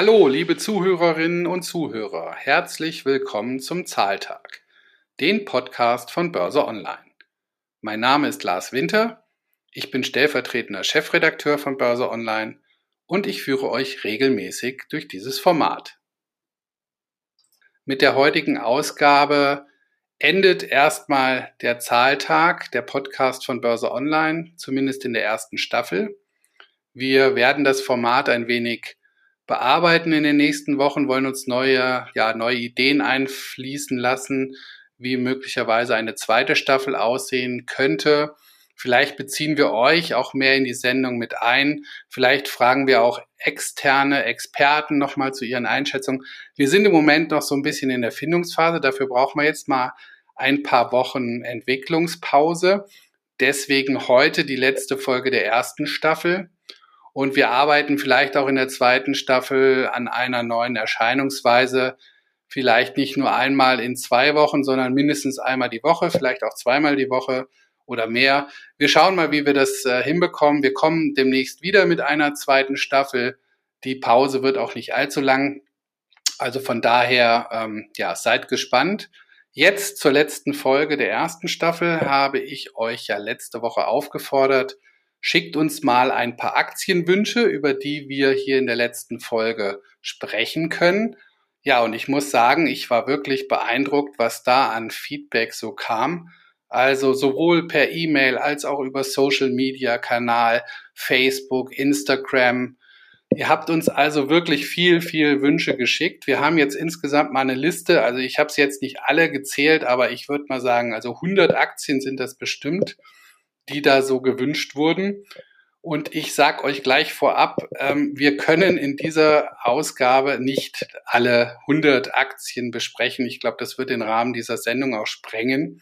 Hallo, liebe Zuhörerinnen und Zuhörer, herzlich willkommen zum Zahltag, den Podcast von Börse Online. Mein Name ist Lars Winter, ich bin stellvertretender Chefredakteur von Börse Online und ich führe euch regelmäßig durch dieses Format. Mit der heutigen Ausgabe endet erstmal der Zahltag, der Podcast von Börse Online, zumindest in der ersten Staffel. Wir werden das Format ein wenig bearbeiten in den nächsten Wochen, wollen uns neue, ja, neue Ideen einfließen lassen, wie möglicherweise eine zweite Staffel aussehen könnte. Vielleicht beziehen wir euch auch mehr in die Sendung mit ein. Vielleicht fragen wir auch externe Experten nochmal zu ihren Einschätzungen. Wir sind im Moment noch so ein bisschen in der Findungsphase. Dafür brauchen wir jetzt mal ein paar Wochen Entwicklungspause. Deswegen heute die letzte Folge der ersten Staffel. Und wir arbeiten vielleicht auch in der zweiten Staffel an einer neuen Erscheinungsweise. Vielleicht nicht nur einmal in zwei Wochen, sondern mindestens einmal die Woche, vielleicht auch zweimal die Woche oder mehr. Wir schauen mal, wie wir das äh, hinbekommen. Wir kommen demnächst wieder mit einer zweiten Staffel. Die Pause wird auch nicht allzu lang. Also von daher, ähm, ja, seid gespannt. Jetzt zur letzten Folge der ersten Staffel habe ich euch ja letzte Woche aufgefordert, Schickt uns mal ein paar Aktienwünsche, über die wir hier in der letzten Folge sprechen können. Ja, und ich muss sagen, ich war wirklich beeindruckt, was da an Feedback so kam. Also sowohl per E-Mail als auch über Social Media Kanal, Facebook, Instagram. Ihr habt uns also wirklich viel, viel Wünsche geschickt. Wir haben jetzt insgesamt mal eine Liste. Also ich habe es jetzt nicht alle gezählt, aber ich würde mal sagen, also 100 Aktien sind das bestimmt die da so gewünscht wurden. Und ich sage euch gleich vorab, ähm, wir können in dieser Ausgabe nicht alle 100 Aktien besprechen. Ich glaube, das wird den Rahmen dieser Sendung auch sprengen.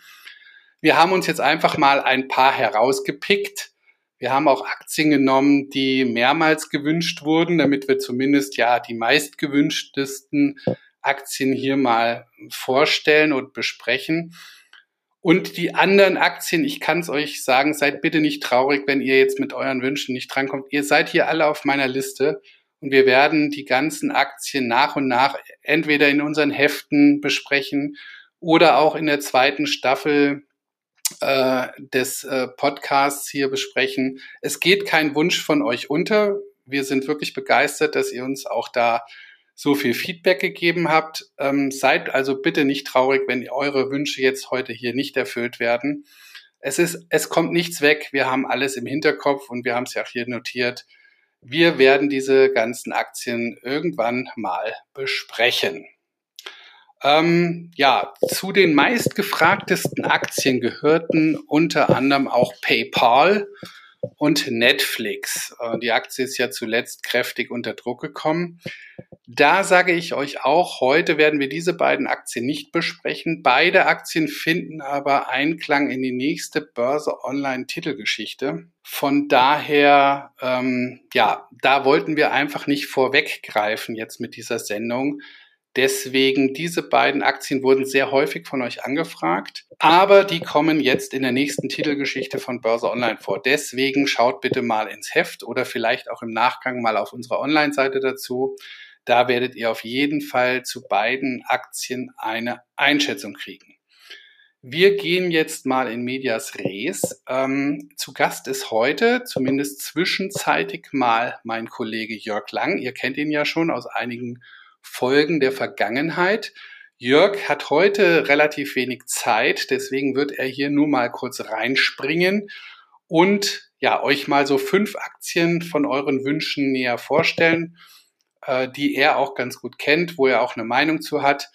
Wir haben uns jetzt einfach mal ein paar herausgepickt. Wir haben auch Aktien genommen, die mehrmals gewünscht wurden, damit wir zumindest ja die meistgewünschtesten Aktien hier mal vorstellen und besprechen. Und die anderen Aktien, ich kann es euch sagen, seid bitte nicht traurig, wenn ihr jetzt mit euren Wünschen nicht drankommt. Ihr seid hier alle auf meiner Liste und wir werden die ganzen Aktien nach und nach entweder in unseren Heften besprechen oder auch in der zweiten Staffel äh, des äh, Podcasts hier besprechen. Es geht kein Wunsch von euch unter. Wir sind wirklich begeistert, dass ihr uns auch da so viel Feedback gegeben habt. Ähm, seid also bitte nicht traurig, wenn eure Wünsche jetzt heute hier nicht erfüllt werden. Es ist, es kommt nichts weg. Wir haben alles im Hinterkopf und wir haben es ja auch hier notiert. Wir werden diese ganzen Aktien irgendwann mal besprechen. Ähm, ja, zu den meistgefragtesten Aktien gehörten unter anderem auch PayPal und Netflix. Äh, die Aktie ist ja zuletzt kräftig unter Druck gekommen. Da sage ich euch auch, heute werden wir diese beiden Aktien nicht besprechen. Beide Aktien finden aber Einklang in die nächste Börse Online Titelgeschichte. Von daher, ähm, ja, da wollten wir einfach nicht vorweggreifen jetzt mit dieser Sendung. Deswegen, diese beiden Aktien wurden sehr häufig von euch angefragt, aber die kommen jetzt in der nächsten Titelgeschichte von Börse Online vor. Deswegen schaut bitte mal ins Heft oder vielleicht auch im Nachgang mal auf unserer Online-Seite dazu. Da werdet ihr auf jeden Fall zu beiden Aktien eine Einschätzung kriegen. Wir gehen jetzt mal in Medias Res. Ähm, zu Gast ist heute, zumindest zwischenzeitig mal mein Kollege Jörg Lang. Ihr kennt ihn ja schon aus einigen Folgen der Vergangenheit. Jörg hat heute relativ wenig Zeit, deswegen wird er hier nur mal kurz reinspringen und ja, euch mal so fünf Aktien von euren Wünschen näher vorstellen, äh, die er auch ganz gut kennt, wo er auch eine Meinung zu hat.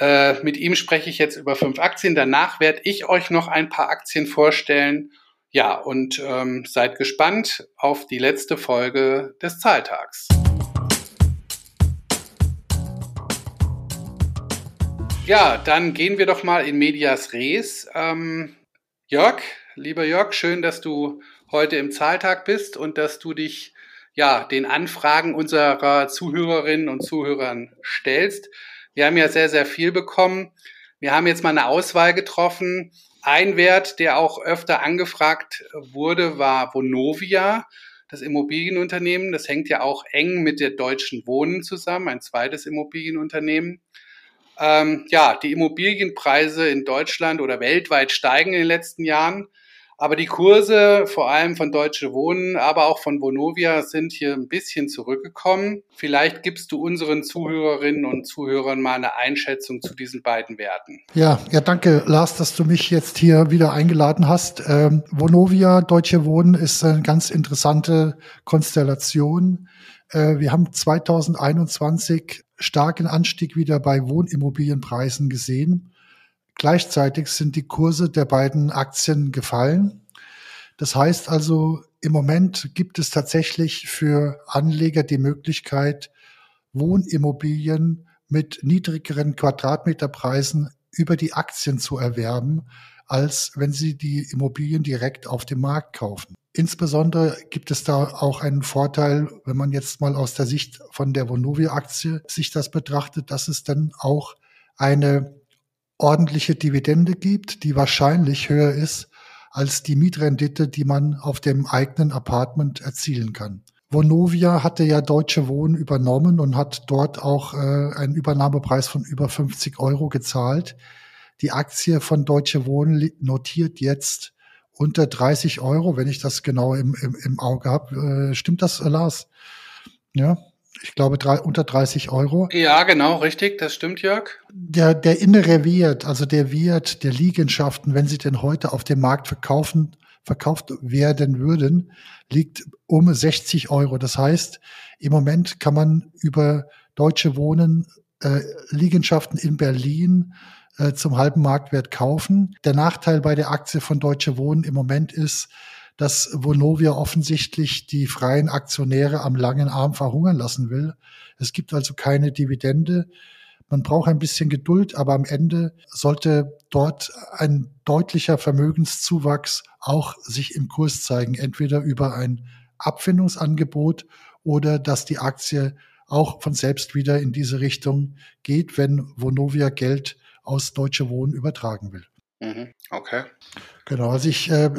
Äh, mit ihm spreche ich jetzt über fünf Aktien. Danach werde ich euch noch ein paar Aktien vorstellen. Ja, und ähm, seid gespannt auf die letzte Folge des Zahltags. Ja, dann gehen wir doch mal in Medias Res. Ähm, Jörg, lieber Jörg, schön, dass du heute im Zahltag bist und dass du dich ja den Anfragen unserer Zuhörerinnen und Zuhörern stellst. Wir haben ja sehr, sehr viel bekommen. Wir haben jetzt mal eine Auswahl getroffen. Ein Wert, der auch öfter angefragt wurde, war Vonovia. das Immobilienunternehmen. Das hängt ja auch eng mit der Deutschen Wohnen zusammen, ein zweites Immobilienunternehmen. Ähm, ja, die Immobilienpreise in Deutschland oder weltweit steigen in den letzten Jahren. Aber die Kurse, vor allem von Deutsche Wohnen, aber auch von Vonovia, sind hier ein bisschen zurückgekommen. Vielleicht gibst du unseren Zuhörerinnen und Zuhörern mal eine Einschätzung zu diesen beiden Werten. Ja, ja, danke, Lars, dass du mich jetzt hier wieder eingeladen hast. Ähm, Vonovia, Deutsche Wohnen ist eine ganz interessante Konstellation. Äh, wir haben 2021 starken Anstieg wieder bei Wohnimmobilienpreisen gesehen. Gleichzeitig sind die Kurse der beiden Aktien gefallen. Das heißt also, im Moment gibt es tatsächlich für Anleger die Möglichkeit, Wohnimmobilien mit niedrigeren Quadratmeterpreisen über die Aktien zu erwerben, als wenn sie die Immobilien direkt auf dem Markt kaufen. Insbesondere gibt es da auch einen Vorteil, wenn man jetzt mal aus der Sicht von der Vonovia-Aktie sich das betrachtet, dass es dann auch eine ordentliche Dividende gibt, die wahrscheinlich höher ist als die Mietrendite, die man auf dem eigenen Apartment erzielen kann. Vonovia hatte ja Deutsche Wohnen übernommen und hat dort auch äh, einen Übernahmepreis von über 50 Euro gezahlt. Die Aktie von Deutsche Wohnen notiert jetzt unter 30 Euro, wenn ich das genau im, im, im Auge habe. Äh, stimmt das, Lars? Ja, ich glaube, drei, unter 30 Euro. Ja, genau, richtig, das stimmt, Jörg. Der, der innere Wert, also der Wert der Liegenschaften, wenn sie denn heute auf dem Markt verkaufen, verkauft werden würden, liegt um 60 Euro. Das heißt, im Moment kann man über Deutsche Wohnen äh, Liegenschaften in Berlin äh, zum halben Marktwert kaufen. Der Nachteil bei der Aktie von Deutsche Wohnen im Moment ist, dass Vonovia offensichtlich die freien Aktionäre am langen Arm verhungern lassen will. Es gibt also keine Dividende. Man braucht ein bisschen Geduld, aber am Ende sollte dort ein deutlicher Vermögenszuwachs auch sich im Kurs zeigen, entweder über ein Abfindungsangebot oder dass die Aktie auch von selbst wieder in diese Richtung geht, wenn Vonovia Geld aus Deutsche Wohnen übertragen will. Mhm. Okay. Genau, also ich äh,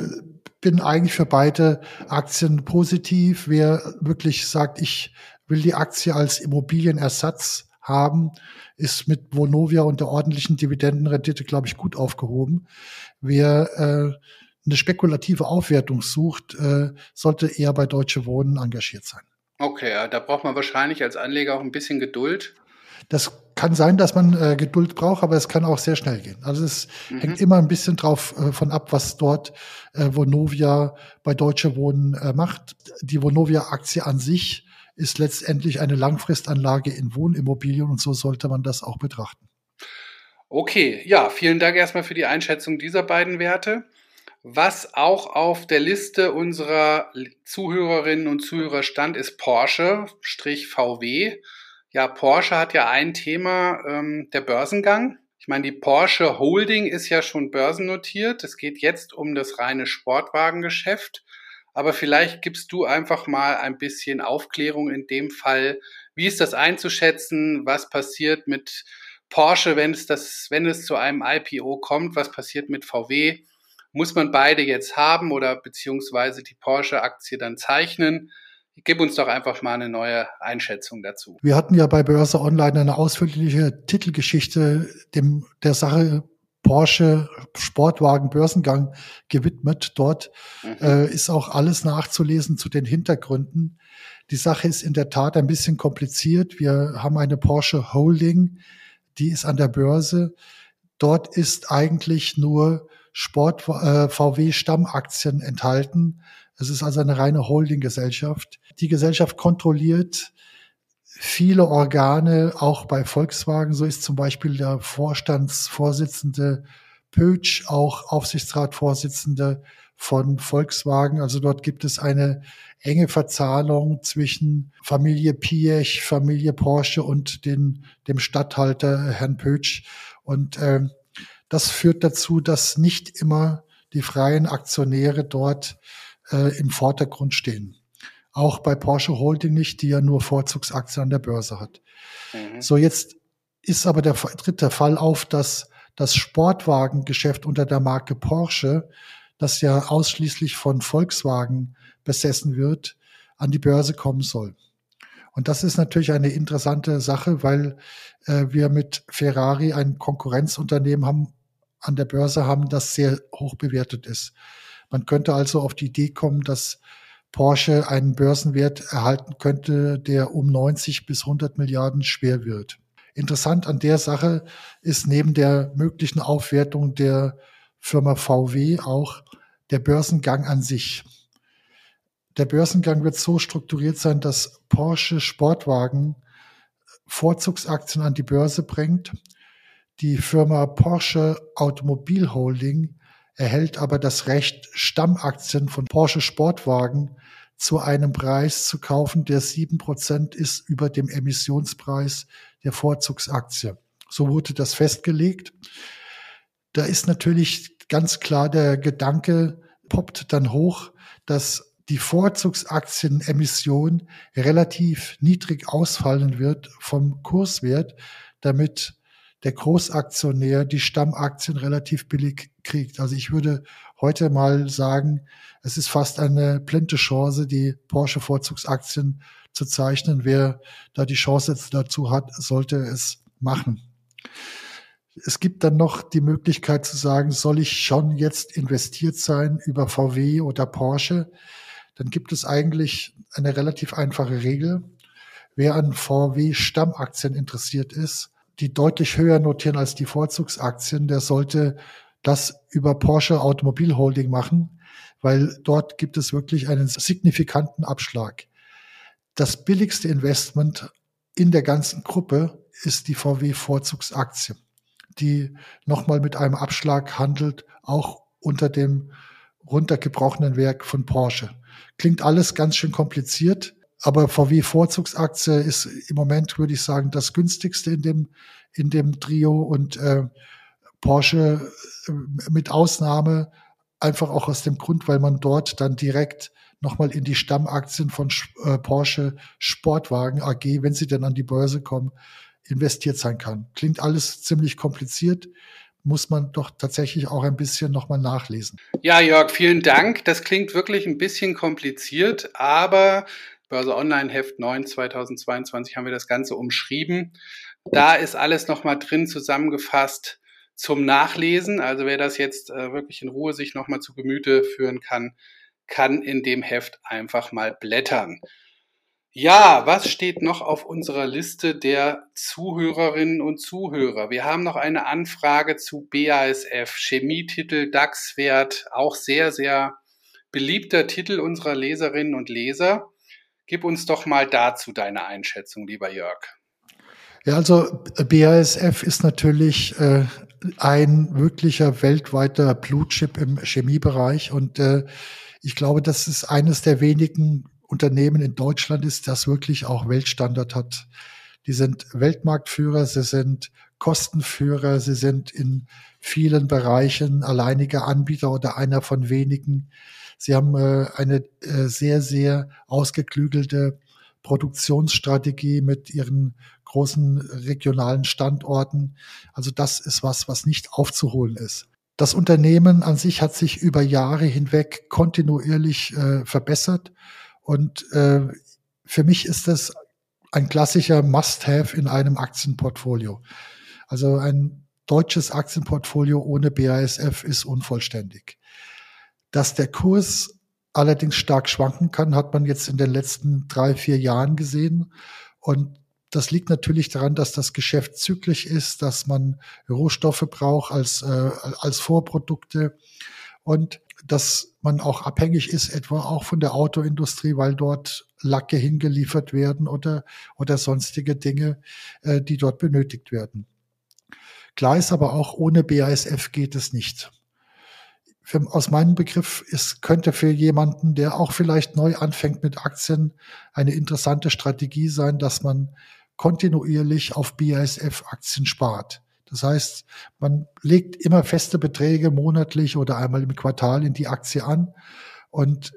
bin eigentlich für beide Aktien positiv. Wer wirklich sagt, ich will die Aktie als Immobilienersatz haben, ist mit Vonovia und der ordentlichen Dividendenrendite, glaube ich, gut aufgehoben. Wer äh, eine spekulative Aufwertung sucht, äh, sollte eher bei Deutsche Wohnen engagiert sein. Okay, da braucht man wahrscheinlich als Anleger auch ein bisschen Geduld. Das kann sein, dass man äh, Geduld braucht, aber es kann auch sehr schnell gehen. Also es mhm. hängt immer ein bisschen drauf äh, von ab, was dort äh, Vonovia bei Deutsche Wohnen äh, macht. Die Vonovia-Aktie an sich ist letztendlich eine Langfristanlage in Wohnimmobilien und so sollte man das auch betrachten. Okay, ja, vielen Dank erstmal für die Einschätzung dieser beiden Werte. Was auch auf der Liste unserer Zuhörerinnen und Zuhörer stand, ist Porsche-VW. Ja, Porsche hat ja ein Thema, ähm, der Börsengang. Ich meine, die Porsche Holding ist ja schon börsennotiert. Es geht jetzt um das reine Sportwagengeschäft. Aber vielleicht gibst du einfach mal ein bisschen Aufklärung in dem Fall. Wie ist das einzuschätzen? Was passiert mit Porsche, wenn es das, wenn es zu einem IPO kommt? Was passiert mit VW? Muss man beide jetzt haben oder beziehungsweise die Porsche-Aktie dann zeichnen? Gib uns doch einfach mal eine neue Einschätzung dazu. Wir hatten ja bei Börse Online eine ausführliche Titelgeschichte dem, der Sache Porsche Sportwagen Börsengang gewidmet. Dort mhm. äh, ist auch alles nachzulesen zu den Hintergründen. Die Sache ist in der Tat ein bisschen kompliziert. Wir haben eine Porsche Holding, die ist an der Börse. Dort ist eigentlich nur Sport äh, VW Stammaktien enthalten. Es ist also eine reine Holdinggesellschaft. Die Gesellschaft kontrolliert viele Organe, auch bei Volkswagen. So ist zum Beispiel der Vorstandsvorsitzende Pötsch auch Aufsichtsratsvorsitzende von Volkswagen. Also dort gibt es eine enge Verzahnung zwischen Familie Piech, Familie Porsche und den, dem Statthalter Herrn Pötsch. Und äh, das führt dazu, dass nicht immer die freien Aktionäre dort äh, im Vordergrund stehen. Auch bei Porsche Holding nicht, die ja nur Vorzugsaktien an der Börse hat. Mhm. So, jetzt ist aber der dritte Fall auf, dass das Sportwagengeschäft unter der Marke Porsche, das ja ausschließlich von Volkswagen besessen wird, an die Börse kommen soll. Und das ist natürlich eine interessante Sache, weil äh, wir mit Ferrari ein Konkurrenzunternehmen haben, an der Börse haben, das sehr hoch bewertet ist. Man könnte also auf die Idee kommen, dass Porsche einen Börsenwert erhalten könnte, der um 90 bis 100 Milliarden schwer wird. Interessant an der Sache ist neben der möglichen Aufwertung der Firma VW auch der Börsengang an sich. Der Börsengang wird so strukturiert sein, dass Porsche Sportwagen Vorzugsaktien an die Börse bringt. Die Firma Porsche Automobil Holding erhält aber das Recht, Stammaktien von Porsche Sportwagen zu einem Preis zu kaufen, der sieben Prozent ist über dem Emissionspreis der Vorzugsaktie. So wurde das festgelegt. Da ist natürlich ganz klar der Gedanke, poppt dann hoch, dass die Vorzugsaktienemission relativ niedrig ausfallen wird vom Kurswert, damit der Großaktionär die Stammaktien relativ billig kriegt. Also ich würde heute mal sagen, es ist fast eine blinde Chance, die Porsche Vorzugsaktien zu zeichnen. Wer da die Chance dazu hat, sollte es machen. Es gibt dann noch die Möglichkeit zu sagen, soll ich schon jetzt investiert sein über VW oder Porsche? Dann gibt es eigentlich eine relativ einfache Regel. Wer an VW Stammaktien interessiert ist, die deutlich höher notieren als die Vorzugsaktien, der sollte das über Porsche Automobil Holding machen, weil dort gibt es wirklich einen signifikanten Abschlag. Das billigste Investment in der ganzen Gruppe ist die VW Vorzugsaktie die nochmal mit einem Abschlag handelt, auch unter dem runtergebrochenen Werk von Porsche. Klingt alles ganz schön kompliziert, aber VW Vorzugsaktie ist im Moment, würde ich sagen, das günstigste in dem, in dem Trio und äh, Porsche äh, mit Ausnahme einfach auch aus dem Grund, weil man dort dann direkt nochmal in die Stammaktien von äh, Porsche Sportwagen AG, wenn sie denn an die Börse kommen, investiert sein kann. Klingt alles ziemlich kompliziert, muss man doch tatsächlich auch ein bisschen nochmal nachlesen. Ja, Jörg, vielen Dank. Das klingt wirklich ein bisschen kompliziert, aber Börse Online Heft 9 2022 haben wir das Ganze umschrieben. Da ist alles nochmal drin zusammengefasst zum Nachlesen. Also wer das jetzt äh, wirklich in Ruhe sich nochmal zu Gemüte führen kann, kann in dem Heft einfach mal blättern. Ja, was steht noch auf unserer Liste der Zuhörerinnen und Zuhörer? Wir haben noch eine Anfrage zu BASF, Chemietitel, DAX-Wert, auch sehr, sehr beliebter Titel unserer Leserinnen und Leser. Gib uns doch mal dazu deine Einschätzung, lieber Jörg. Ja, also BASF ist natürlich äh, ein wirklicher weltweiter Blutchip im Chemiebereich und äh, ich glaube, das ist eines der wenigen Unternehmen in Deutschland ist, das wirklich auch Weltstandard hat. Die sind Weltmarktführer, sie sind Kostenführer, sie sind in vielen Bereichen alleiniger Anbieter oder einer von wenigen. Sie haben äh, eine äh, sehr, sehr ausgeklügelte Produktionsstrategie mit ihren großen regionalen Standorten. Also das ist was, was nicht aufzuholen ist. Das Unternehmen an sich hat sich über Jahre hinweg kontinuierlich äh, verbessert und äh, für mich ist das ein klassischer Must-Have in einem Aktienportfolio. Also ein deutsches Aktienportfolio ohne BASF ist unvollständig. Dass der Kurs allerdings stark schwanken kann, hat man jetzt in den letzten drei, vier Jahren gesehen. Und das liegt natürlich daran, dass das Geschäft zyklisch ist, dass man Rohstoffe braucht als, äh, als Vorprodukte und dass man auch abhängig ist, etwa auch von der Autoindustrie, weil dort Lacke hingeliefert werden oder, oder sonstige Dinge, äh, die dort benötigt werden. Klar ist aber auch, ohne BASF geht es nicht. Für, aus meinem Begriff ist, könnte für jemanden, der auch vielleicht neu anfängt mit Aktien, eine interessante Strategie sein, dass man kontinuierlich auf BASF-Aktien spart. Das heißt, man legt immer feste Beträge monatlich oder einmal im Quartal in die Aktie an und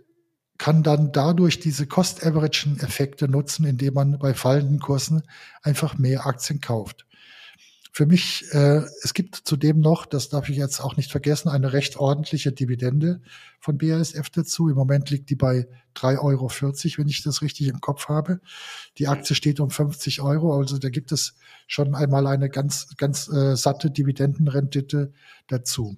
kann dann dadurch diese Cost-Averagen-Effekte nutzen, indem man bei fallenden Kursen einfach mehr Aktien kauft. Für mich, äh, es gibt zudem noch, das darf ich jetzt auch nicht vergessen, eine recht ordentliche Dividende von BASF dazu. Im Moment liegt die bei 3,40 Euro, wenn ich das richtig im Kopf habe. Die Aktie steht um 50 Euro, also da gibt es schon einmal eine ganz, ganz äh, satte Dividendenrendite dazu.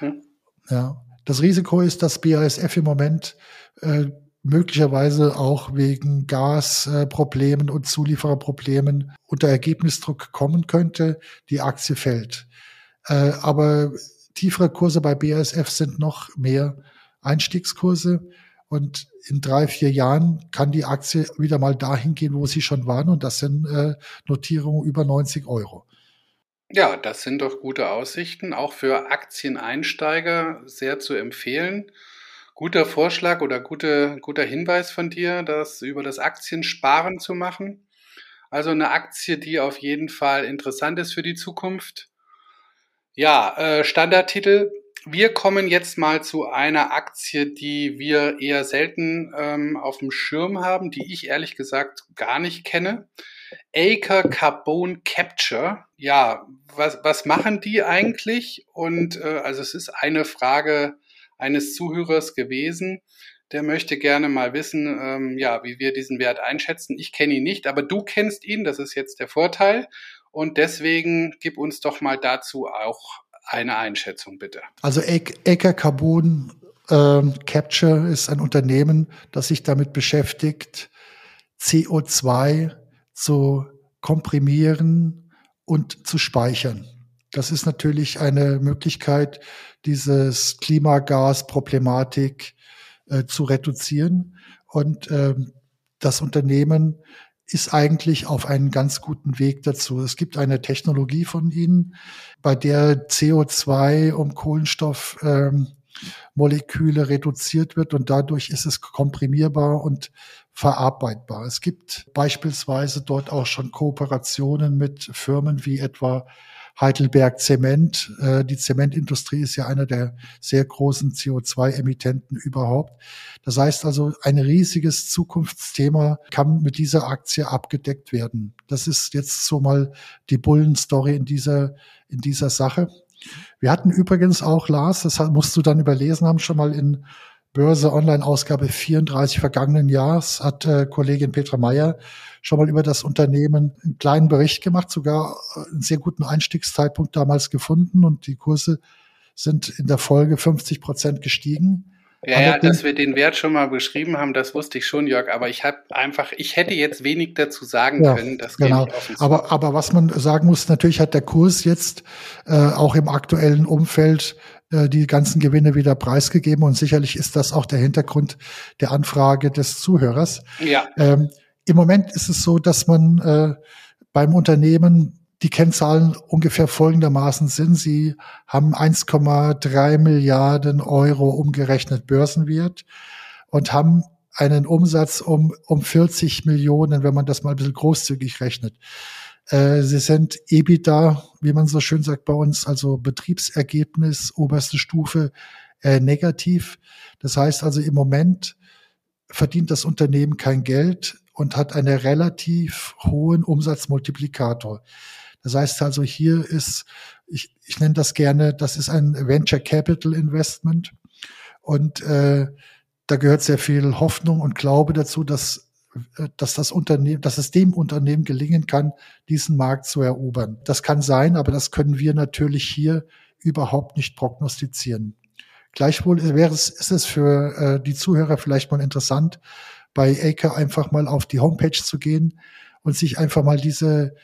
Mhm. Ja. Das Risiko ist, dass BASF im Moment äh, möglicherweise auch wegen Gasproblemen und Zuliefererproblemen unter Ergebnisdruck kommen könnte, die Aktie fällt. Äh, aber tiefere Kurse bei BASF sind noch mehr Einstiegskurse. Und in drei, vier Jahren kann die Aktie wieder mal dahin gehen, wo sie schon waren. Und das sind äh, Notierungen über 90 Euro. Ja, das sind doch gute Aussichten, auch für Aktieneinsteiger sehr zu empfehlen. Guter Vorschlag oder gute, guter Hinweis von dir, das über das Aktiensparen zu machen. Also eine Aktie, die auf jeden Fall interessant ist für die Zukunft. Ja, äh, Standardtitel. Wir kommen jetzt mal zu einer Aktie, die wir eher selten ähm, auf dem Schirm haben, die ich ehrlich gesagt gar nicht kenne. Acre Carbon Capture. Ja, was, was machen die eigentlich? Und äh, also es ist eine Frage eines Zuhörers gewesen. Der möchte gerne mal wissen, ähm, ja, wie wir diesen Wert einschätzen. Ich kenne ihn nicht, aber du kennst ihn. Das ist jetzt der Vorteil. Und deswegen gib uns doch mal dazu auch eine Einschätzung, bitte. Also Ecker Carbon äh, Capture ist ein Unternehmen, das sich damit beschäftigt, CO2 zu komprimieren und zu speichern. Das ist natürlich eine Möglichkeit, dieses Klimagasproblematik äh, zu reduzieren. Und ähm, das Unternehmen ist eigentlich auf einen ganz guten Weg dazu. Es gibt eine Technologie von ihnen, bei der CO2 um Kohlenstoffmoleküle ähm, reduziert wird und dadurch ist es komprimierbar und verarbeitbar. Es gibt beispielsweise dort auch schon Kooperationen mit Firmen wie etwa Heidelberg Zement. Äh, die Zementindustrie ist ja einer der sehr großen CO2-Emittenten überhaupt. Das heißt also, ein riesiges Zukunftsthema kann mit dieser Aktie abgedeckt werden. Das ist jetzt so mal die Bullenstory in dieser, in dieser Sache. Wir hatten übrigens auch, Lars, das musst du dann überlesen haben, schon mal in Börse Online Ausgabe 34 vergangenen Jahres hat äh, Kollegin Petra Meyer schon mal über das Unternehmen einen kleinen Bericht gemacht, sogar äh, einen sehr guten Einstiegszeitpunkt damals gefunden und die Kurse sind in der Folge 50 Prozent gestiegen. Ja, ja, dass wir den Wert schon mal beschrieben haben, das wusste ich schon, Jörg, aber ich habe einfach, ich hätte jetzt wenig dazu sagen ja, können. Das genau. aber, aber was man sagen muss, natürlich hat der Kurs jetzt äh, auch im aktuellen Umfeld äh, die ganzen Gewinne wieder preisgegeben und sicherlich ist das auch der Hintergrund der Anfrage des Zuhörers. Ja. Ähm, Im Moment ist es so, dass man äh, beim Unternehmen die Kennzahlen ungefähr folgendermaßen sind. Sie haben 1,3 Milliarden Euro umgerechnet Börsenwert und haben einen Umsatz um, um 40 Millionen, wenn man das mal ein bisschen großzügig rechnet. Äh, sie sind EBITDA, wie man so schön sagt bei uns, also Betriebsergebnis, oberste Stufe, äh, negativ. Das heißt also im Moment verdient das Unternehmen kein Geld und hat einen relativ hohen Umsatzmultiplikator. Das heißt also, hier ist, ich, ich nenne das gerne, das ist ein Venture Capital Investment. Und äh, da gehört sehr viel Hoffnung und Glaube dazu, dass, dass das Unternehmen, dass es dem Unternehmen gelingen kann, diesen Markt zu erobern. Das kann sein, aber das können wir natürlich hier überhaupt nicht prognostizieren. Gleichwohl wäre es, ist es für äh, die Zuhörer vielleicht mal interessant, bei Acre einfach mal auf die Homepage zu gehen und sich einfach mal diese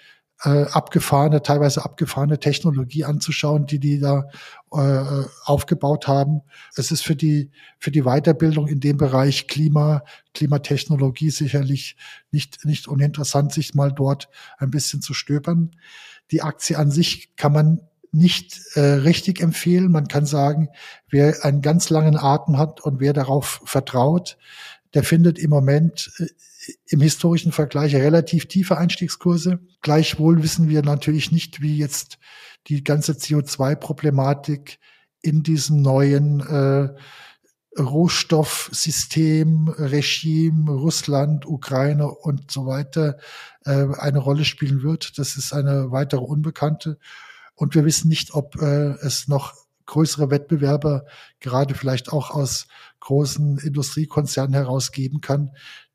äh, abgefahrene, teilweise abgefahrene Technologie anzuschauen, die die da äh, aufgebaut haben. Es ist für die für die Weiterbildung in dem Bereich Klima, Klimatechnologie sicherlich nicht nicht uninteressant, sich mal dort ein bisschen zu stöbern. Die Aktie an sich kann man nicht äh, richtig empfehlen. Man kann sagen, wer einen ganz langen Atem hat und wer darauf vertraut, der findet im Moment äh, im historischen Vergleich relativ tiefe Einstiegskurse. Gleichwohl wissen wir natürlich nicht, wie jetzt die ganze CO2-Problematik in diesem neuen äh, Rohstoffsystem, Regime, Russland, Ukraine und so weiter äh, eine Rolle spielen wird. Das ist eine weitere Unbekannte. Und wir wissen nicht, ob äh, es noch größere Wettbewerber, gerade vielleicht auch aus großen Industriekonzernen herausgeben kann,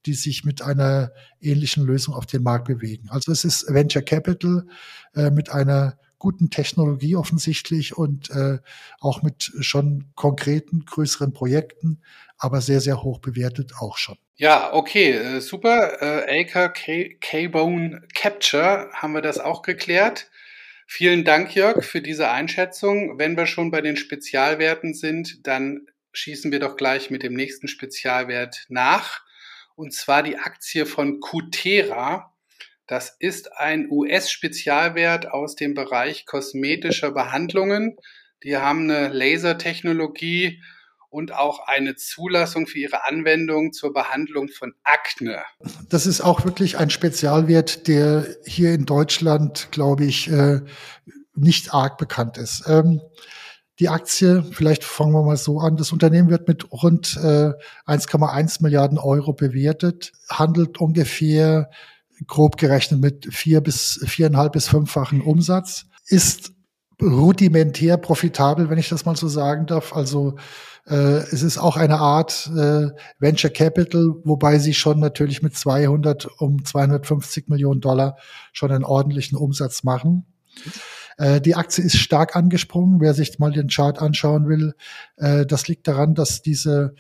die sich mit einer ähnlichen Lösung auf den Markt bewegen. Also es ist Venture Capital äh, mit einer guten Technologie offensichtlich und äh, auch mit schon konkreten, größeren Projekten, aber sehr, sehr hoch bewertet auch schon. Ja, okay, äh, super. Äh, Acre K-Bone Capture haben wir das auch geklärt. Vielen Dank, Jörg, für diese Einschätzung. Wenn wir schon bei den Spezialwerten sind, dann schießen wir doch gleich mit dem nächsten Spezialwert nach. Und zwar die Aktie von Cutera. Das ist ein US-Spezialwert aus dem Bereich kosmetischer Behandlungen. Die haben eine Lasertechnologie und auch eine Zulassung für ihre Anwendung zur Behandlung von Akne. Das ist auch wirklich ein Spezialwert, der hier in Deutschland, glaube ich, äh, nicht arg bekannt ist. Ähm, die Aktie, vielleicht fangen wir mal so an, das Unternehmen wird mit rund 1,1 Milliarden Euro bewertet, handelt ungefähr grob gerechnet mit vier bis viereinhalb bis fünffachen Umsatz, ist rudimentär profitabel, wenn ich das mal so sagen darf. Also äh, es ist auch eine Art äh, Venture Capital, wobei sie schon natürlich mit 200 um 250 Millionen Dollar schon einen ordentlichen Umsatz machen. Äh, die Aktie ist stark angesprungen. Wer sich mal den Chart anschauen will, äh, das liegt daran, dass diese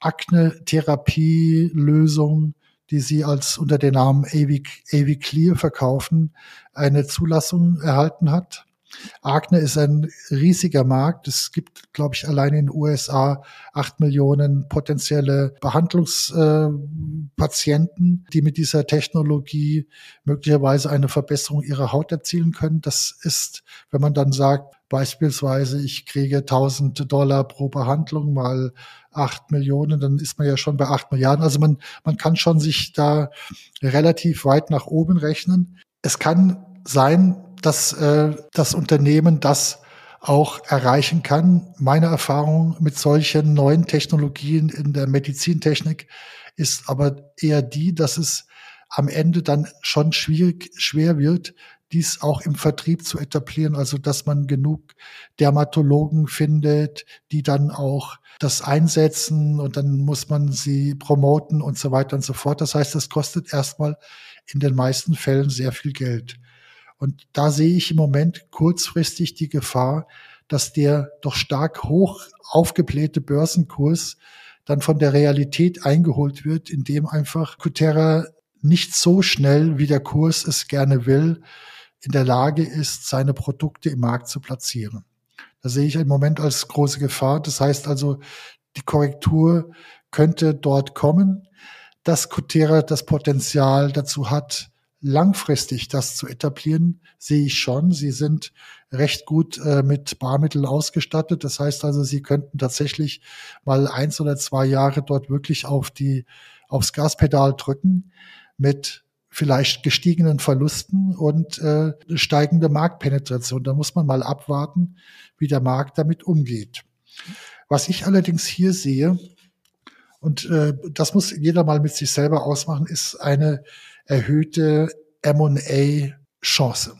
Akne-Therapie-Lösung die sie als unter dem Namen AV, AV Clear verkaufen, eine Zulassung erhalten hat. Akne ist ein riesiger Markt. Es gibt, glaube ich, allein in den USA acht Millionen potenzielle Behandlungspatienten, äh, die mit dieser Technologie möglicherweise eine Verbesserung ihrer Haut erzielen können. Das ist, wenn man dann sagt, beispielsweise, ich kriege 1000 Dollar pro Behandlung mal acht Millionen, dann ist man ja schon bei acht Milliarden. Also man, man kann schon sich da relativ weit nach oben rechnen. Es kann sein, dass äh, das Unternehmen das auch erreichen kann. Meine Erfahrung mit solchen neuen Technologien in der Medizintechnik ist aber eher die, dass es am Ende dann schon schwierig, schwer wird, dies auch im Vertrieb zu etablieren, also dass man genug Dermatologen findet, die dann auch das einsetzen und dann muss man sie promoten und so weiter und so fort. Das heißt, das kostet erstmal in den meisten Fällen sehr viel Geld. Und da sehe ich im Moment kurzfristig die Gefahr, dass der doch stark hoch aufgeblähte Börsenkurs dann von der Realität eingeholt wird, indem einfach Kutera nicht so schnell, wie der Kurs es gerne will, in der Lage ist, seine Produkte im Markt zu platzieren. Das sehe ich im Moment als große Gefahr. Das heißt also, die Korrektur könnte dort kommen, dass Kutera das Potenzial dazu hat, langfristig das zu etablieren, sehe ich schon. Sie sind recht gut äh, mit Barmitteln ausgestattet. Das heißt also, sie könnten tatsächlich mal eins oder zwei Jahre dort wirklich auf die, aufs Gaspedal drücken mit vielleicht gestiegenen Verlusten und äh, steigende Marktpenetration. Da muss man mal abwarten, wie der Markt damit umgeht. Was ich allerdings hier sehe, und äh, das muss jeder mal mit sich selber ausmachen, ist eine erhöhte M&A-Chance.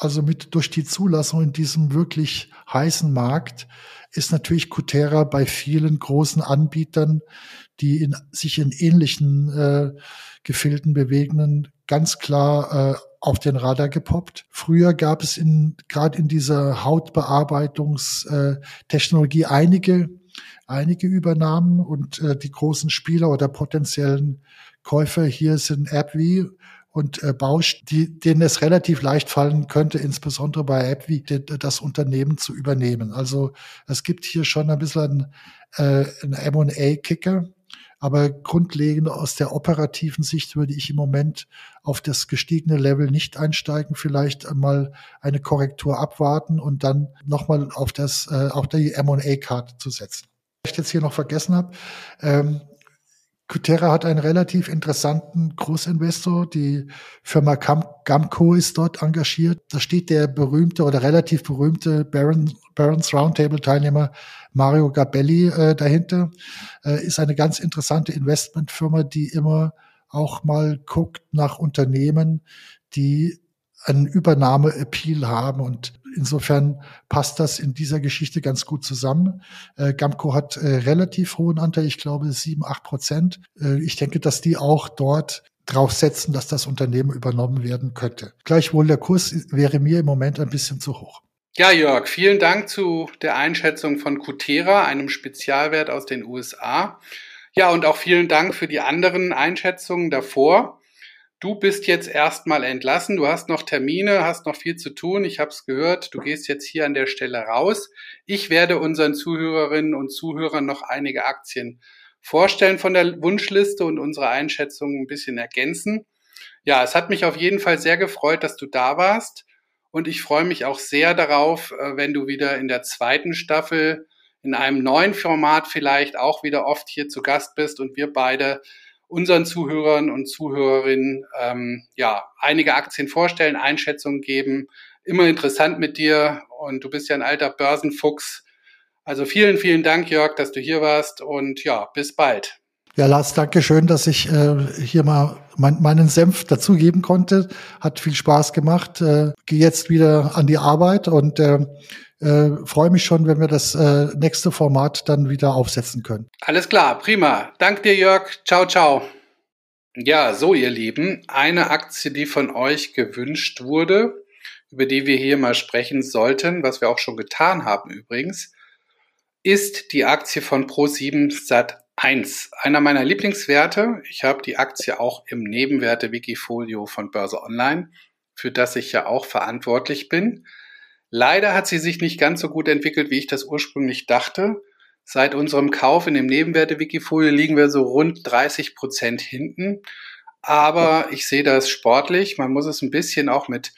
Also mit durch die Zulassung in diesem wirklich heißen Markt ist natürlich Kutera bei vielen großen Anbietern, die in, sich in ähnlichen äh, Gefilden bewegen, ganz klar äh, auf den Radar gepoppt. Früher gab es in gerade in dieser Hautbearbeitungstechnologie einige einige Übernahmen und äh, die großen Spieler oder potenziellen Käufer hier sind AbbVie und äh, Bausch, die, denen es relativ leicht fallen könnte, insbesondere bei AbbVie, das Unternehmen zu übernehmen. Also es gibt hier schon ein bisschen äh, einen M&A-Kicker. Aber grundlegend aus der operativen Sicht würde ich im Moment auf das gestiegene Level nicht einsteigen, vielleicht einmal eine Korrektur abwarten und dann nochmal auf das, äh, auf die M&A-Karte zu setzen. Was ich jetzt hier noch vergessen habe, ähm, Cutera hat einen relativ interessanten Großinvestor. Die Firma Gam Gamco ist dort engagiert. Da steht der berühmte oder relativ berühmte Baron, Barons Roundtable-Teilnehmer Mario Gabelli äh, dahinter. Äh, ist eine ganz interessante Investmentfirma, die immer auch mal guckt nach Unternehmen, die einen Übernahme-Appeal haben. Und insofern passt das in dieser Geschichte ganz gut zusammen. Äh, Gamco hat äh, relativ hohen Anteil, ich glaube sieben, acht Prozent. Äh, ich denke, dass die auch dort drauf setzen, dass das Unternehmen übernommen werden könnte. Gleichwohl der Kurs wäre mir im Moment ein bisschen zu hoch. Ja, Jörg, vielen Dank zu der Einschätzung von Kutera, einem Spezialwert aus den USA. Ja, und auch vielen Dank für die anderen Einschätzungen davor. Du bist jetzt erstmal entlassen, du hast noch Termine, hast noch viel zu tun. Ich habe es gehört, du gehst jetzt hier an der Stelle raus. Ich werde unseren Zuhörerinnen und Zuhörern noch einige Aktien vorstellen von der Wunschliste und unsere Einschätzungen ein bisschen ergänzen. Ja, es hat mich auf jeden Fall sehr gefreut, dass du da warst. Und ich freue mich auch sehr darauf, äh, wenn du wieder in der zweiten Staffel in einem neuen Format vielleicht auch wieder oft hier zu Gast bist und wir beide unseren Zuhörern und Zuhörerinnen ähm, ja einige Aktien vorstellen, Einschätzungen geben. Immer interessant mit dir und du bist ja ein alter Börsenfuchs. Also vielen, vielen Dank, Jörg, dass du hier warst und ja, bis bald. Ja, Lars, danke schön, dass ich äh, hier mal mein, meinen Senf dazugeben konnte. Hat viel Spaß gemacht. Äh, Gehe jetzt wieder an die Arbeit und äh, äh, freue mich schon, wenn wir das äh, nächste Format dann wieder aufsetzen können. Alles klar, prima. Dank dir, Jörg. Ciao, ciao. Ja, so ihr Lieben, eine Aktie, die von euch gewünscht wurde, über die wir hier mal sprechen sollten, was wir auch schon getan haben übrigens, ist die Aktie von Pro7 Sat 1. Einer meiner Lieblingswerte. Ich habe die Aktie auch im Nebenwerte-Wikifolio von Börse Online, für das ich ja auch verantwortlich bin. Leider hat sie sich nicht ganz so gut entwickelt, wie ich das ursprünglich dachte. Seit unserem Kauf in dem Nebenwerte-Wikifolio liegen wir so rund 30 Prozent hinten. Aber ich sehe das sportlich. Man muss es ein bisschen auch mit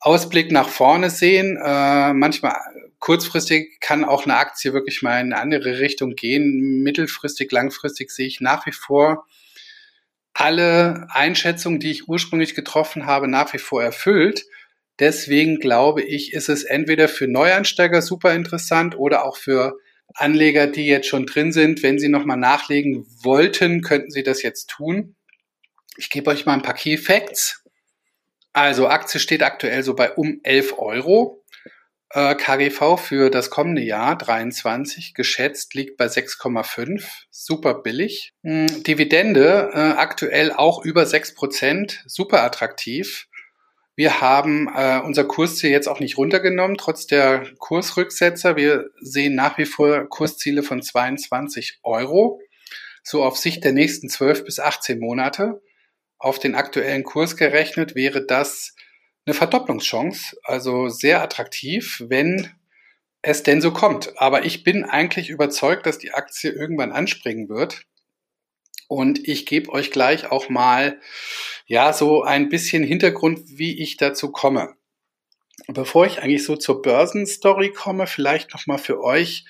Ausblick nach vorne sehen. Äh, manchmal kurzfristig kann auch eine Aktie wirklich mal in eine andere Richtung gehen. Mittelfristig, langfristig sehe ich nach wie vor alle Einschätzungen, die ich ursprünglich getroffen habe, nach wie vor erfüllt. Deswegen glaube ich, ist es entweder für Neuansteiger super interessant oder auch für Anleger, die jetzt schon drin sind. Wenn Sie nochmal nachlegen wollten, könnten Sie das jetzt tun. Ich gebe euch mal ein paar Key Facts. Also Aktie steht aktuell so bei um 11 Euro. Äh, KGV für das kommende Jahr 23 geschätzt liegt bei 6,5. Super billig. Hm, Dividende äh, aktuell auch über 6 Prozent. Super attraktiv. Wir haben äh, unser Kursziel jetzt auch nicht runtergenommen, trotz der Kursrücksetzer. Wir sehen nach wie vor Kursziele von 22 Euro, so auf Sicht der nächsten 12 bis 18 Monate. Auf den aktuellen Kurs gerechnet wäre das eine Verdopplungschance, also sehr attraktiv, wenn es denn so kommt. Aber ich bin eigentlich überzeugt, dass die Aktie irgendwann anspringen wird. Und ich gebe euch gleich auch mal ja so ein bisschen Hintergrund, wie ich dazu komme. Bevor ich eigentlich so zur Börsenstory komme, vielleicht noch mal für euch,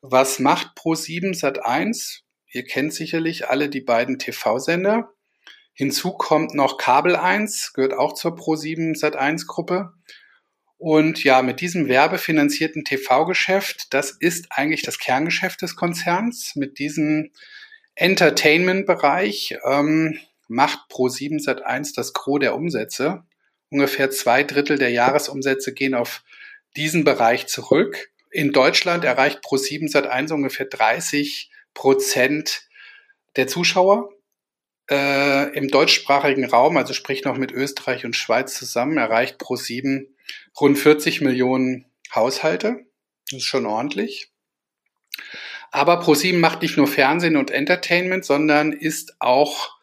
was macht Pro7 Sat1? Ihr kennt sicherlich alle die beiden TV-Sender. Hinzu kommt noch Kabel 1, gehört auch zur Pro7 Sat1 Gruppe. Und ja, mit diesem werbefinanzierten TV-Geschäft, das ist eigentlich das Kerngeschäft des Konzerns. Mit diesem Entertainment-Bereich ähm, macht Pro7 Sat1 das Gros der Umsätze. Ungefähr zwei Drittel der Jahresumsätze gehen auf diesen Bereich zurück. In Deutschland erreicht Pro7 Sat1 ungefähr 30 Prozent der Zuschauer. Äh, Im deutschsprachigen Raum, also sprich noch mit Österreich und Schweiz zusammen, erreicht Pro7 rund 40 Millionen Haushalte. Das ist schon ordentlich. Aber ProSieben macht nicht nur Fernsehen und Entertainment, sondern ist auch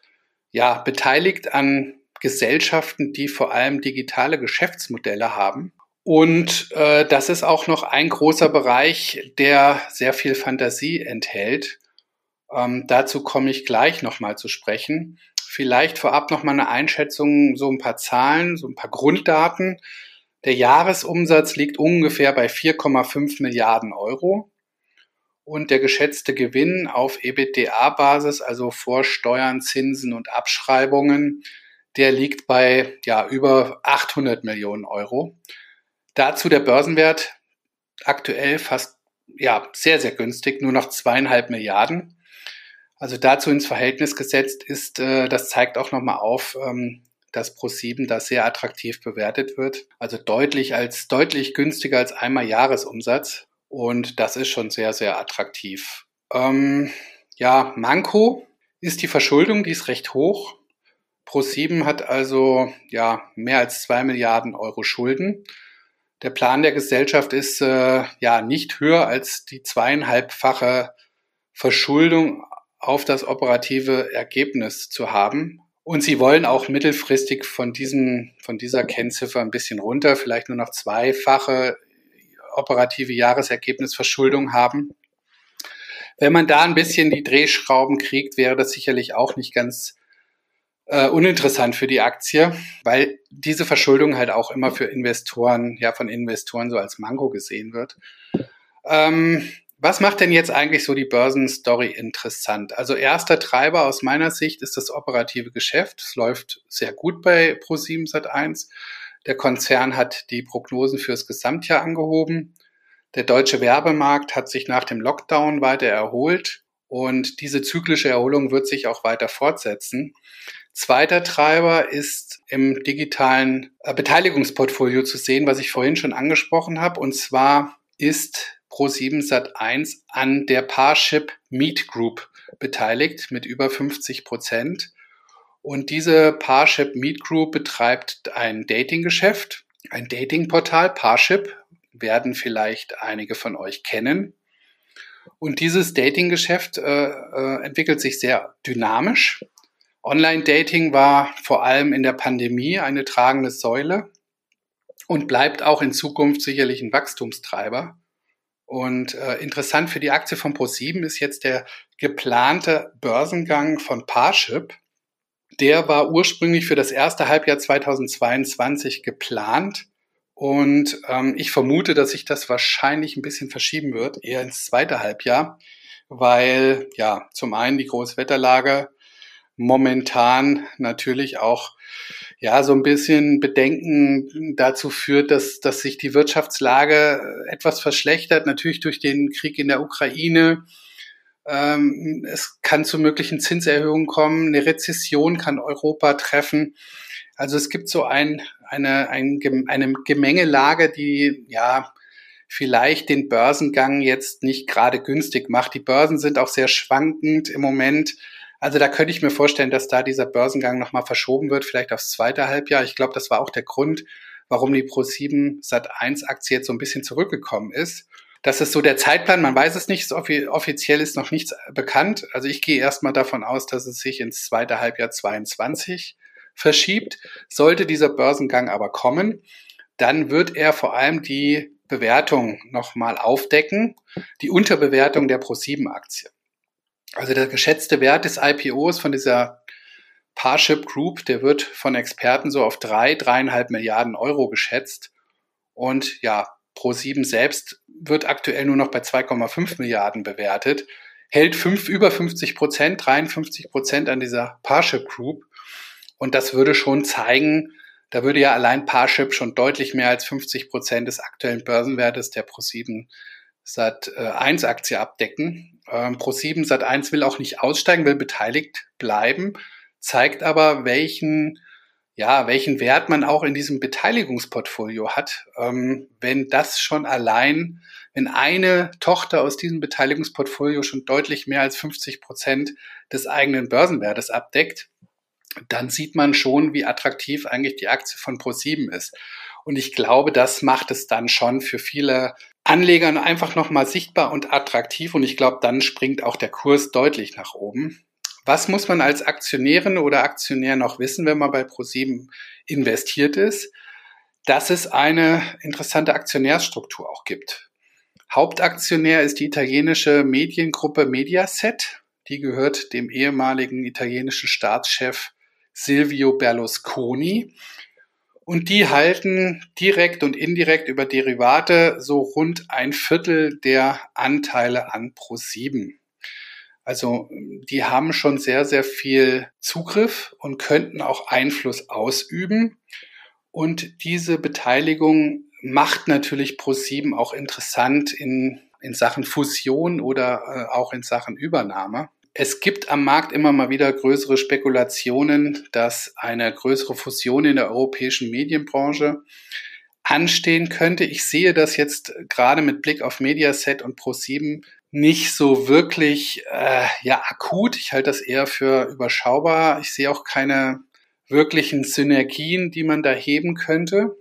ja, beteiligt an Gesellschaften, die vor allem digitale Geschäftsmodelle haben. Und äh, das ist auch noch ein großer Bereich, der sehr viel Fantasie enthält. Ähm, dazu komme ich gleich nochmal zu sprechen. Vielleicht vorab nochmal eine Einschätzung, so ein paar Zahlen, so ein paar Grunddaten. Der Jahresumsatz liegt ungefähr bei 4,5 Milliarden Euro. Und der geschätzte Gewinn auf EBITDA-Basis, also vor Steuern, Zinsen und Abschreibungen, der liegt bei ja, über 800 Millionen Euro. Dazu der Börsenwert aktuell fast ja, sehr, sehr günstig, nur noch zweieinhalb Milliarden. Also dazu ins Verhältnis gesetzt ist, äh, das zeigt auch nochmal auf, ähm, dass Pro7 da sehr attraktiv bewertet wird. Also deutlich als, deutlich günstiger als einmal Jahresumsatz. Und das ist schon sehr, sehr attraktiv. Ähm, ja, Manko ist die Verschuldung, die ist recht hoch. Pro7 hat also ja mehr als zwei Milliarden Euro Schulden. Der Plan der Gesellschaft ist äh, ja nicht höher als die zweieinhalbfache Verschuldung auf das operative Ergebnis zu haben. Und sie wollen auch mittelfristig von diesen, von dieser Kennziffer ein bisschen runter, vielleicht nur noch zweifache operative Jahresergebnisverschuldung haben. Wenn man da ein bisschen die Drehschrauben kriegt, wäre das sicherlich auch nicht ganz äh, uninteressant für die Aktie, weil diese Verschuldung halt auch immer für Investoren, ja von Investoren so als Mango gesehen wird. Ähm, was macht denn jetzt eigentlich so die Börsenstory interessant? Also erster Treiber aus meiner Sicht ist das operative Geschäft. Es läuft sehr gut bei Pro7 Sat1. Der Konzern hat die Prognosen fürs Gesamtjahr angehoben. Der deutsche Werbemarkt hat sich nach dem Lockdown weiter erholt und diese zyklische Erholung wird sich auch weiter fortsetzen. Zweiter Treiber ist im digitalen äh, Beteiligungsportfolio zu sehen, was ich vorhin schon angesprochen habe. Und zwar ist Pro7 Sat1 an der Parship Meet Group beteiligt mit über 50 Prozent. Und diese Parship Meet Group betreibt ein Datinggeschäft, ein Datingportal. Parship werden vielleicht einige von euch kennen. Und dieses Datinggeschäft äh, äh, entwickelt sich sehr dynamisch. Online-Dating war vor allem in der Pandemie eine tragende Säule und bleibt auch in Zukunft sicherlich ein Wachstumstreiber. Und äh, interessant für die Aktie von Pro7 ist jetzt der geplante Börsengang von Parship. Der war ursprünglich für das erste Halbjahr 2022 geplant. Und ähm, ich vermute, dass sich das wahrscheinlich ein bisschen verschieben wird, eher ins zweite Halbjahr, weil ja zum einen die Großwetterlage momentan natürlich auch ja so ein bisschen Bedenken dazu führt, dass, dass sich die Wirtschaftslage etwas verschlechtert, natürlich durch den Krieg in der Ukraine. Ähm, es kann zu möglichen Zinserhöhungen kommen, eine Rezession kann Europa treffen. Also es gibt so ein, eine, ein, eine Gemengelage, die ja vielleicht den Börsengang jetzt nicht gerade günstig macht. Die Börsen sind auch sehr schwankend im Moment. Also da könnte ich mir vorstellen, dass da dieser Börsengang nochmal verschoben wird, vielleicht aufs zweite Halbjahr. Ich glaube, das war auch der Grund, warum die Pro7 Sat1 Aktie jetzt so ein bisschen zurückgekommen ist. Das ist so der Zeitplan. Man weiß es nicht. Offiziell ist noch nichts bekannt. Also ich gehe erstmal davon aus, dass es sich ins zweite Halbjahr 22 verschiebt. Sollte dieser Börsengang aber kommen, dann wird er vor allem die Bewertung nochmal aufdecken, die Unterbewertung der Pro7-Aktie. Also der geschätzte Wert des IPOs von dieser Parship Group, der wird von Experten so auf drei, dreieinhalb Milliarden Euro geschätzt. Und ja, Pro7 selbst wird aktuell nur noch bei 2,5 Milliarden bewertet, hält fünf, über 50 Prozent, 53 Prozent an dieser Parship Group. Und das würde schon zeigen, da würde ja allein Parship schon deutlich mehr als 50 Prozent des aktuellen Börsenwertes der Pro7 Sat 1 Aktie abdecken. Ähm, Pro7 Sat1 will auch nicht aussteigen, will beteiligt bleiben, zeigt aber, welchen, ja, welchen Wert man auch in diesem Beteiligungsportfolio hat. Ähm, wenn das schon allein, wenn eine Tochter aus diesem Beteiligungsportfolio schon deutlich mehr als 50 Prozent des eigenen Börsenwertes abdeckt, dann sieht man schon, wie attraktiv eigentlich die Aktie von Pro7 ist. Und ich glaube, das macht es dann schon für viele Anlegern einfach nochmal sichtbar und attraktiv. Und ich glaube, dann springt auch der Kurs deutlich nach oben. Was muss man als Aktionärin oder Aktionär noch wissen, wenn man bei ProSieben investiert ist? Dass es eine interessante Aktionärsstruktur auch gibt. Hauptaktionär ist die italienische Mediengruppe Mediaset. Die gehört dem ehemaligen italienischen Staatschef Silvio Berlusconi. Und die halten direkt und indirekt über Derivate so rund ein Viertel der Anteile an Pro7. Also die haben schon sehr, sehr viel Zugriff und könnten auch Einfluss ausüben. Und diese Beteiligung macht natürlich Pro7 auch interessant in, in Sachen Fusion oder äh, auch in Sachen Übernahme. Es gibt am Markt immer mal wieder größere Spekulationen, dass eine größere Fusion in der europäischen Medienbranche anstehen könnte. Ich sehe das jetzt gerade mit Blick auf Mediaset und Pro7 nicht so wirklich äh, ja akut. Ich halte das eher für überschaubar. Ich sehe auch keine wirklichen Synergien, die man da heben könnte.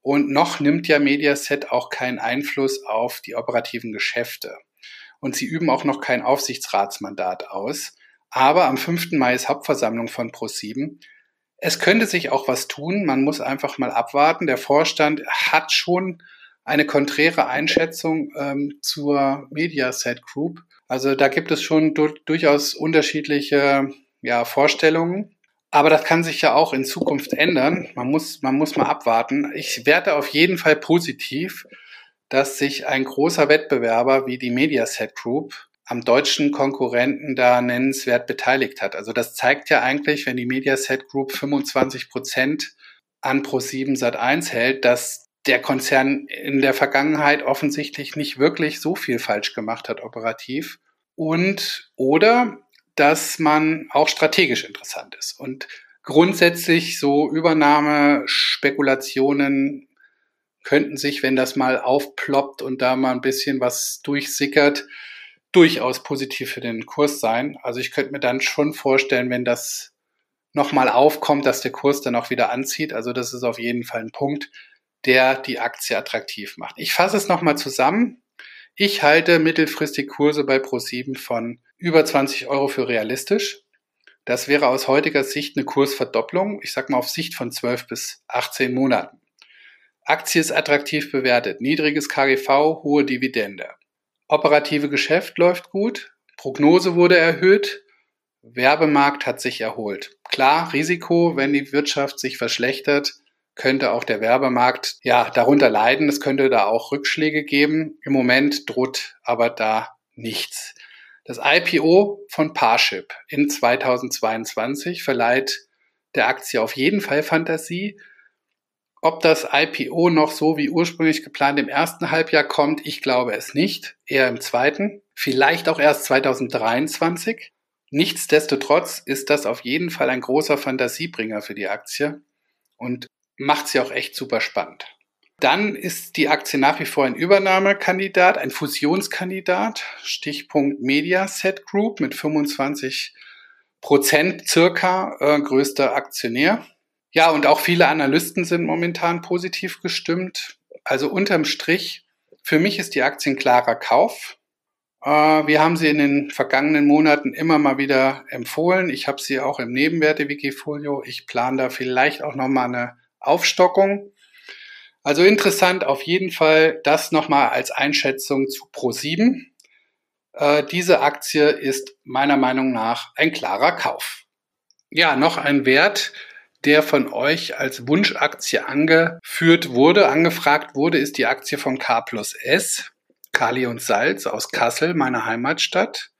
Und noch nimmt ja Mediaset auch keinen Einfluss auf die operativen Geschäfte. Und sie üben auch noch kein Aufsichtsratsmandat aus. Aber am 5. Mai ist Hauptversammlung von Pro7. Es könnte sich auch was tun. Man muss einfach mal abwarten. Der Vorstand hat schon eine konträre Einschätzung ähm, zur Mediaset Group. Also da gibt es schon du durchaus unterschiedliche ja, Vorstellungen. Aber das kann sich ja auch in Zukunft ändern. Man muss, man muss mal abwarten. Ich werte auf jeden Fall positiv, dass sich ein großer Wettbewerber wie die Mediaset Group am deutschen Konkurrenten da nennenswert beteiligt hat. Also das zeigt ja eigentlich, wenn die Mediaset Group 25 Prozent an Pro7 Sat1 hält, dass der Konzern in der Vergangenheit offensichtlich nicht wirklich so viel falsch gemacht hat operativ. Und oder dass man auch strategisch interessant ist. Und grundsätzlich so Übernahmespekulationen könnten sich, wenn das mal aufploppt und da mal ein bisschen was durchsickert, durchaus positiv für den Kurs sein. Also ich könnte mir dann schon vorstellen, wenn das nochmal aufkommt, dass der Kurs dann auch wieder anzieht. Also das ist auf jeden Fall ein Punkt, der die Aktie attraktiv macht. Ich fasse es nochmal zusammen. Ich halte mittelfristig Kurse bei Pro7 von über 20 Euro für realistisch. Das wäre aus heutiger Sicht eine Kursverdopplung. Ich sage mal auf Sicht von 12 bis 18 Monaten. Aktie ist attraktiv bewertet. Niedriges KGV, hohe Dividende. Operative Geschäft läuft gut. Prognose wurde erhöht. Werbemarkt hat sich erholt. Klar, Risiko, wenn die Wirtschaft sich verschlechtert, könnte auch der Werbemarkt ja darunter leiden. Es könnte da auch Rückschläge geben. Im Moment droht aber da nichts. Das IPO von Parship in 2022 verleiht der Aktie auf jeden Fall Fantasie. Ob das IPO noch so wie ursprünglich geplant im ersten Halbjahr kommt, ich glaube es nicht, eher im zweiten, vielleicht auch erst 2023. Nichtsdestotrotz ist das auf jeden Fall ein großer Fantasiebringer für die Aktie. Und macht sie auch echt super spannend. Dann ist die Aktie nach wie vor ein Übernahmekandidat, ein Fusionskandidat, Stichpunkt Mediaset Group mit 25 Prozent circa äh, größter Aktionär. Ja, und auch viele Analysten sind momentan positiv gestimmt. Also unterm Strich, für mich ist die Aktie ein klarer Kauf. Äh, wir haben sie in den vergangenen Monaten immer mal wieder empfohlen. Ich habe sie auch im Nebenwerte-Wikifolio. Ich plane da vielleicht auch nochmal eine Aufstockung. Also interessant auf jeden Fall das nochmal als Einschätzung zu Pro7. Äh, diese Aktie ist meiner Meinung nach ein klarer Kauf. Ja, noch ein Wert, der von euch als Wunschaktie angeführt wurde, angefragt wurde, ist die Aktie von K plus S, Kali und Salz aus Kassel, meiner Heimatstadt.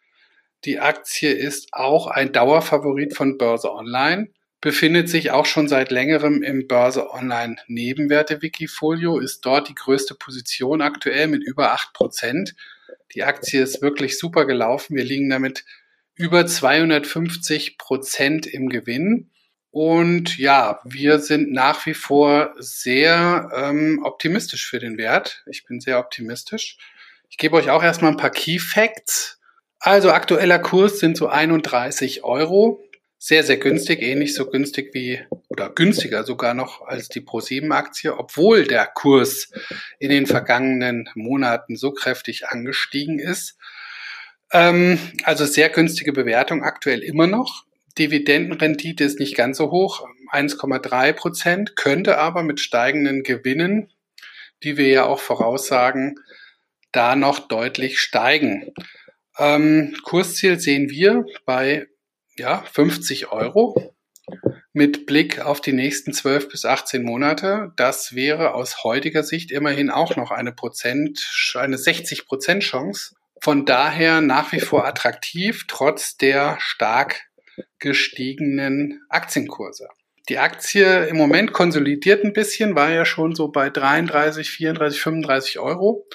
Die Aktie ist auch ein Dauerfavorit von Börse Online befindet sich auch schon seit längerem im Börse Online Nebenwerte Wikifolio, ist dort die größte Position aktuell mit über acht Prozent. Die Aktie ist wirklich super gelaufen. Wir liegen damit über 250 Prozent im Gewinn. Und ja, wir sind nach wie vor sehr ähm, optimistisch für den Wert. Ich bin sehr optimistisch. Ich gebe euch auch erstmal ein paar Key Facts. Also aktueller Kurs sind so 31 Euro sehr, sehr günstig, ähnlich so günstig wie oder günstiger sogar noch als die Pro7-Aktie, obwohl der Kurs in den vergangenen Monaten so kräftig angestiegen ist. Ähm, also sehr günstige Bewertung aktuell immer noch. Dividendenrendite ist nicht ganz so hoch, 1,3 Prozent, könnte aber mit steigenden Gewinnen, die wir ja auch voraussagen, da noch deutlich steigen. Ähm, Kursziel sehen wir bei ja, 50 Euro. mit Blick auf die nächsten 12 bis 18 Monate. Das wäre aus heutiger Sicht immerhin auch noch eine Prozent, eine 60 Prozent Chance. Von daher nach wie vor attraktiv, trotz der stark gestiegenen Aktienkurse. Die Aktie im Moment konsolidiert ein bisschen, war ja schon so bei 33, 34, 35 Euro.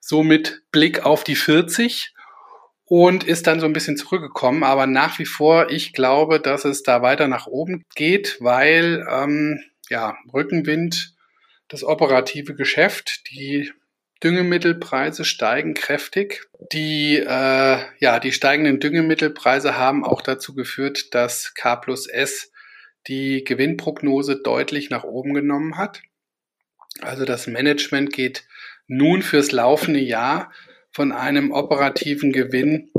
So mit Blick auf die 40 und ist dann so ein bisschen zurückgekommen. Aber nach wie vor, ich glaube, dass es da weiter nach oben geht, weil ähm, ja Rückenwind, das operative Geschäft, die Düngemittelpreise steigen kräftig. Die, äh, ja, die steigenden Düngemittelpreise haben auch dazu geführt, dass K plus S die Gewinnprognose deutlich nach oben genommen hat. Also das Management geht nun fürs laufende Jahr von einem operativen Gewinn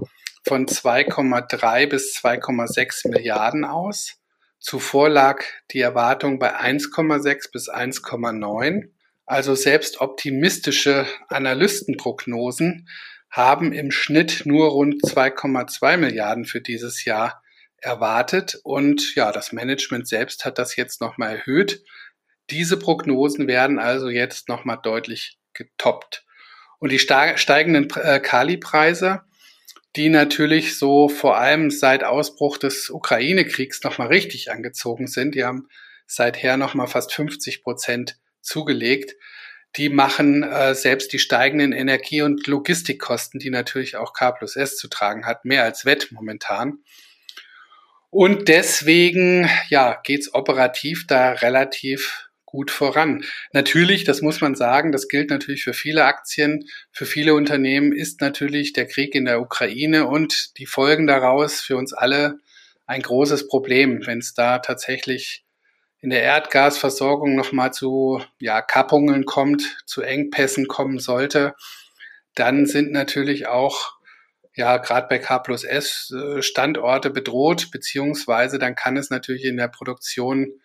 von 2,3 bis 2,6 Milliarden aus. Zuvor lag die Erwartung bei 1,6 bis 1,9. Also selbst optimistische Analystenprognosen haben im Schnitt nur rund 2,2 Milliarden für dieses Jahr erwartet. Und ja, das Management selbst hat das jetzt nochmal erhöht. Diese Prognosen werden also jetzt nochmal deutlich getoppt. Und die steigenden äh, Kali-Preise, die natürlich so vor allem seit Ausbruch des Ukraine-Kriegs nochmal richtig angezogen sind, die haben seither nochmal fast 50 Prozent zugelegt, die machen äh, selbst die steigenden Energie- und Logistikkosten, die natürlich auch K plus S zu tragen hat, mehr als wett momentan. Und deswegen, ja, geht's operativ da relativ gut voran. Natürlich, das muss man sagen, das gilt natürlich für viele Aktien, für viele Unternehmen ist natürlich der Krieg in der Ukraine und die Folgen daraus für uns alle ein großes Problem, wenn es da tatsächlich in der Erdgasversorgung nochmal zu ja, Kappungen kommt, zu Engpässen kommen sollte, dann sind natürlich auch ja gerade bei K plus S äh, Standorte bedroht, beziehungsweise dann kann es natürlich in der Produktion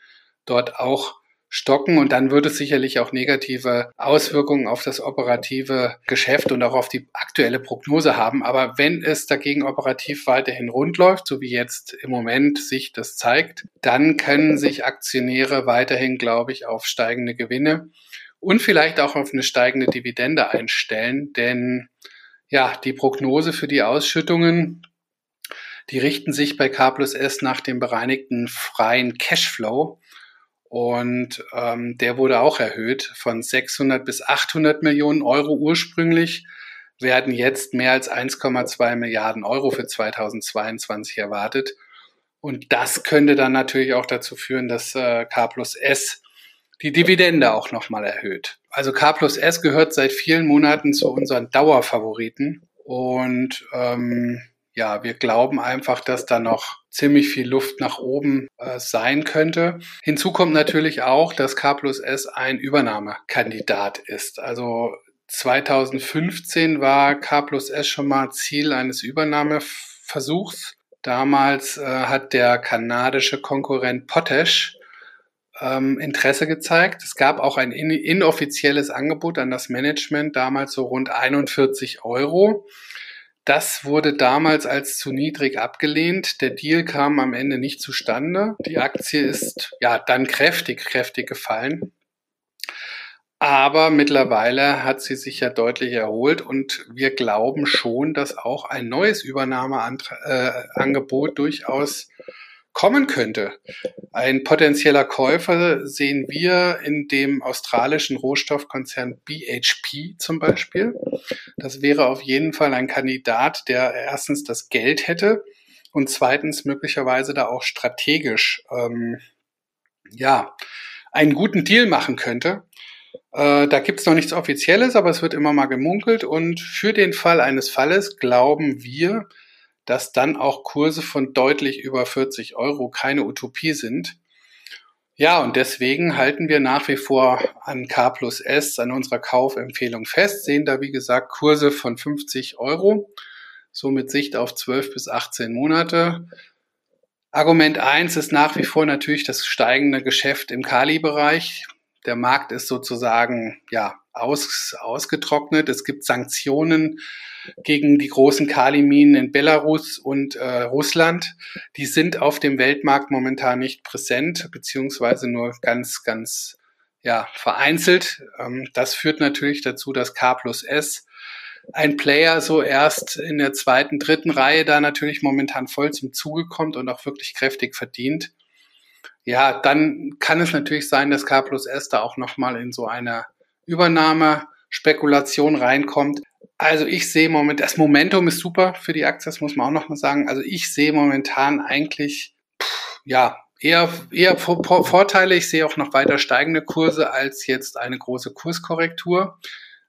dort auch stocken und dann würde es sicherlich auch negative Auswirkungen auf das operative Geschäft und auch auf die aktuelle Prognose haben. Aber wenn es dagegen operativ weiterhin rund läuft, so wie jetzt im Moment sich das zeigt, dann können sich Aktionäre weiterhin, glaube ich, auf steigende Gewinne und vielleicht auch auf eine steigende Dividende einstellen, denn ja, die Prognose für die Ausschüttungen, die richten sich bei K plus S nach dem bereinigten freien Cashflow. Und ähm, der wurde auch erhöht von 600 bis 800 Millionen Euro ursprünglich, werden jetzt mehr als 1,2 Milliarden Euro für 2022 erwartet. Und das könnte dann natürlich auch dazu führen, dass äh, K plus S die Dividende auch nochmal erhöht. Also K plus S gehört seit vielen Monaten zu unseren Dauerfavoriten. Und ähm, ja, wir glauben einfach, dass da noch ziemlich viel Luft nach oben äh, sein könnte. Hinzu kommt natürlich auch, dass K plus S ein Übernahmekandidat ist. Also 2015 war K plus S schon mal Ziel eines Übernahmeversuchs. Damals äh, hat der kanadische Konkurrent Potash ähm, Interesse gezeigt. Es gab auch ein in inoffizielles Angebot an das Management, damals so rund 41 Euro. Das wurde damals als zu niedrig abgelehnt. Der Deal kam am Ende nicht zustande. Die Aktie ist ja dann kräftig, kräftig gefallen. Aber mittlerweile hat sie sich ja deutlich erholt und wir glauben schon, dass auch ein neues Übernahmeangebot äh, durchaus kommen könnte. Ein potenzieller Käufer sehen wir in dem australischen Rohstoffkonzern BHP zum Beispiel. Das wäre auf jeden Fall ein Kandidat, der erstens das Geld hätte und zweitens möglicherweise da auch strategisch ähm, ja einen guten Deal machen könnte. Äh, da gibt's noch nichts Offizielles, aber es wird immer mal gemunkelt und für den Fall eines Falles glauben wir, dass dann auch Kurse von deutlich über 40 Euro keine Utopie sind. Ja, und deswegen halten wir nach wie vor an K plus S, an unserer Kaufempfehlung fest, sehen da wie gesagt Kurse von 50 Euro, so mit Sicht auf 12 bis 18 Monate. Argument eins ist nach wie vor natürlich das steigende Geschäft im Kali-Bereich. Der Markt ist sozusagen, ja, aus, ausgetrocknet. Es gibt Sanktionen gegen die großen Kaliminen in Belarus und äh, Russland. Die sind auf dem Weltmarkt momentan nicht präsent, beziehungsweise nur ganz, ganz ja, vereinzelt. Ähm, das führt natürlich dazu, dass K plus S ein Player so erst in der zweiten, dritten Reihe da natürlich momentan voll zum Zuge kommt und auch wirklich kräftig verdient. Ja, dann kann es natürlich sein, dass K plus S da auch nochmal in so eine Übernahmespekulation reinkommt. Also ich sehe momentan, das Momentum ist super für die Aktie, das muss man auch nochmal sagen. Also ich sehe momentan eigentlich, pff, ja, eher, eher Vorteile. Ich sehe auch noch weiter steigende Kurse als jetzt eine große Kurskorrektur.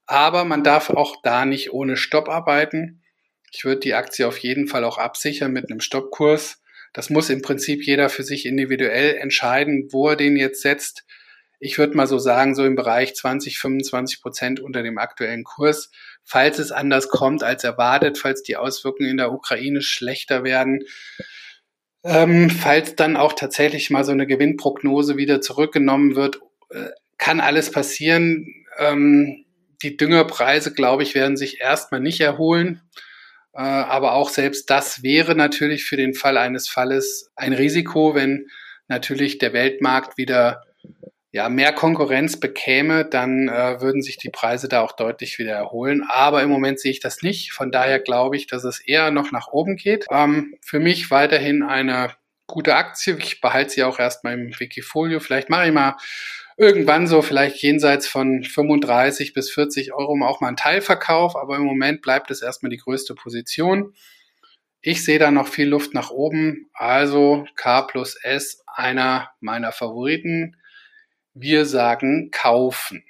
Aber man darf auch da nicht ohne Stopp arbeiten. Ich würde die Aktie auf jeden Fall auch absichern mit einem Stoppkurs. Das muss im Prinzip jeder für sich individuell entscheiden, wo er den jetzt setzt. Ich würde mal so sagen, so im Bereich 20, 25 Prozent unter dem aktuellen Kurs. Falls es anders kommt als erwartet, falls die Auswirkungen in der Ukraine schlechter werden, ähm, falls dann auch tatsächlich mal so eine Gewinnprognose wieder zurückgenommen wird, äh, kann alles passieren. Ähm, die Düngerpreise, glaube ich, werden sich erstmal nicht erholen. Äh, aber auch selbst das wäre natürlich für den Fall eines Falles ein Risiko, wenn natürlich der Weltmarkt wieder ja, mehr Konkurrenz bekäme, dann äh, würden sich die Preise da auch deutlich wieder erholen. Aber im Moment sehe ich das nicht. Von daher glaube ich, dass es eher noch nach oben geht. Ähm, für mich weiterhin eine gute Aktie. Ich behalte sie auch erstmal im Wikifolio. Vielleicht mache ich mal irgendwann so vielleicht jenseits von 35 bis 40 Euro auch mal einen Teilverkauf, aber im Moment bleibt es erstmal die größte Position. Ich sehe da noch viel Luft nach oben, also K plus S, einer meiner Favoriten. Wir sagen kaufen.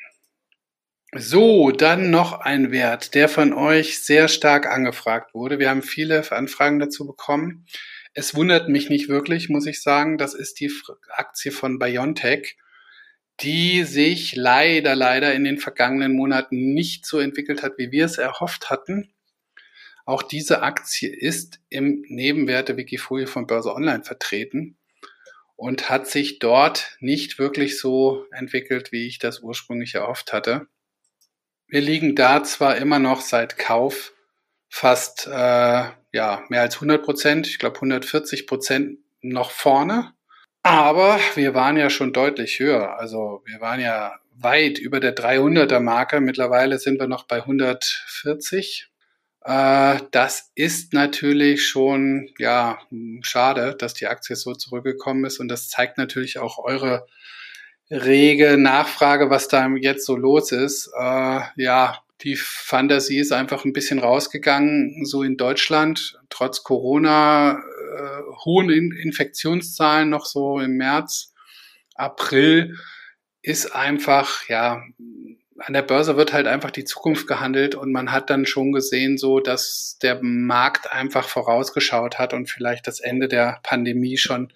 So, dann noch ein Wert, der von euch sehr stark angefragt wurde. Wir haben viele Anfragen dazu bekommen. Es wundert mich nicht wirklich, muss ich sagen. Das ist die Aktie von BioNTech die sich leider, leider in den vergangenen Monaten nicht so entwickelt hat, wie wir es erhofft hatten. Auch diese Aktie ist im Nebenwerte-Wikifolio von Börse Online vertreten und hat sich dort nicht wirklich so entwickelt, wie ich das ursprünglich erhofft hatte. Wir liegen da zwar immer noch seit Kauf fast äh, ja mehr als 100 Prozent, ich glaube 140 Prozent noch vorne, aber wir waren ja schon deutlich höher. Also wir waren ja weit über der 300er Marke. Mittlerweile sind wir noch bei 140. Äh, das ist natürlich schon, ja, schade, dass die Aktie so zurückgekommen ist. Und das zeigt natürlich auch eure rege Nachfrage, was da jetzt so los ist. Äh, ja, die Fantasie ist einfach ein bisschen rausgegangen, so in Deutschland, trotz Corona, äh, hohen in Infektionszahlen noch so im März, April, ist einfach, ja, an der Börse wird halt einfach die Zukunft gehandelt und man hat dann schon gesehen, so dass der Markt einfach vorausgeschaut hat und vielleicht das Ende der Pandemie schon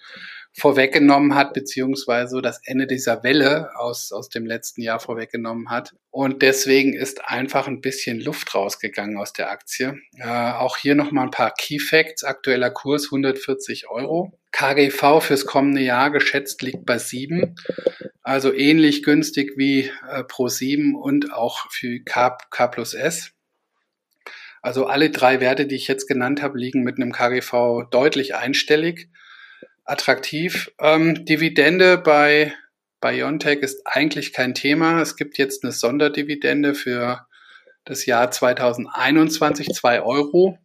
vorweggenommen hat, beziehungsweise das Ende dieser Welle aus, aus dem letzten Jahr vorweggenommen hat. Und deswegen ist einfach ein bisschen Luft rausgegangen aus der Aktie. Äh, auch hier nochmal ein paar Key Facts. Aktueller Kurs 140 Euro. KGV fürs kommende Jahr geschätzt liegt bei 7. Also ähnlich günstig wie äh, Pro 7 und auch für K, K plus S. Also alle drei Werte, die ich jetzt genannt habe, liegen mit einem KGV deutlich einstellig attraktiv. Ähm, Dividende bei BioNTech ist eigentlich kein Thema. Es gibt jetzt eine Sonderdividende für das Jahr 2021, zwei Euro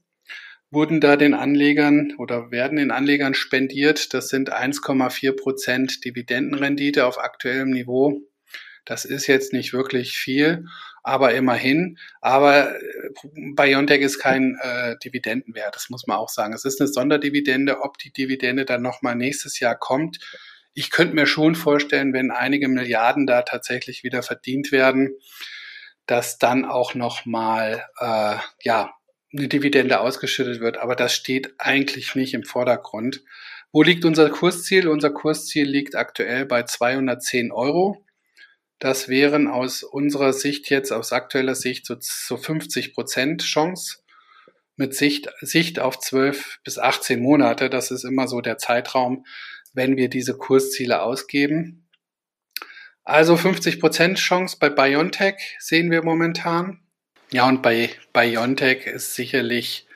wurden da den Anlegern oder werden den Anlegern spendiert. Das sind 1,4 Prozent Dividendenrendite auf aktuellem Niveau. Das ist jetzt nicht wirklich viel, aber immerhin. Aber äh, Biontech ist kein äh, Dividendenwert, das muss man auch sagen. Es ist eine Sonderdividende. Ob die Dividende dann nochmal nächstes Jahr kommt, ich könnte mir schon vorstellen, wenn einige Milliarden da tatsächlich wieder verdient werden, dass dann auch nochmal äh, ja, eine Dividende ausgeschüttet wird. Aber das steht eigentlich nicht im Vordergrund. Wo liegt unser Kursziel? Unser Kursziel liegt aktuell bei 210 Euro. Das wären aus unserer Sicht jetzt, aus aktueller Sicht, so, so 50 Prozent Chance mit Sicht, Sicht auf 12 bis 18 Monate. Das ist immer so der Zeitraum, wenn wir diese Kursziele ausgeben. Also 50 Prozent Chance bei BioNTech sehen wir momentan. Ja, und bei BioNTech ist sicherlich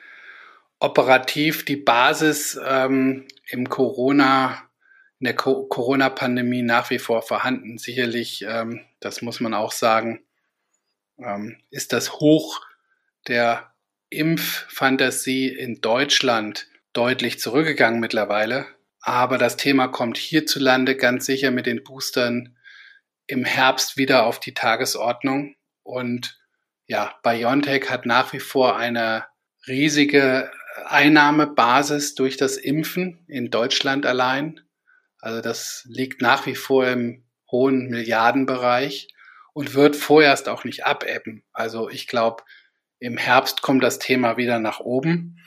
operativ die Basis ähm, im Corona, in der Co Corona-Pandemie nach wie vor vorhanden. Sicherlich, ähm, das muss man auch sagen, ähm, ist das Hoch der Impffantasie in Deutschland deutlich zurückgegangen mittlerweile. Aber das Thema kommt hierzulande ganz sicher mit den Boostern im Herbst wieder auf die Tagesordnung. Und ja, BioNTech hat nach wie vor eine riesige Einnahmebasis durch das Impfen in Deutschland allein. Also das liegt nach wie vor im hohen Milliardenbereich und wird vorerst auch nicht abebben. Also ich glaube, im Herbst kommt das Thema wieder nach oben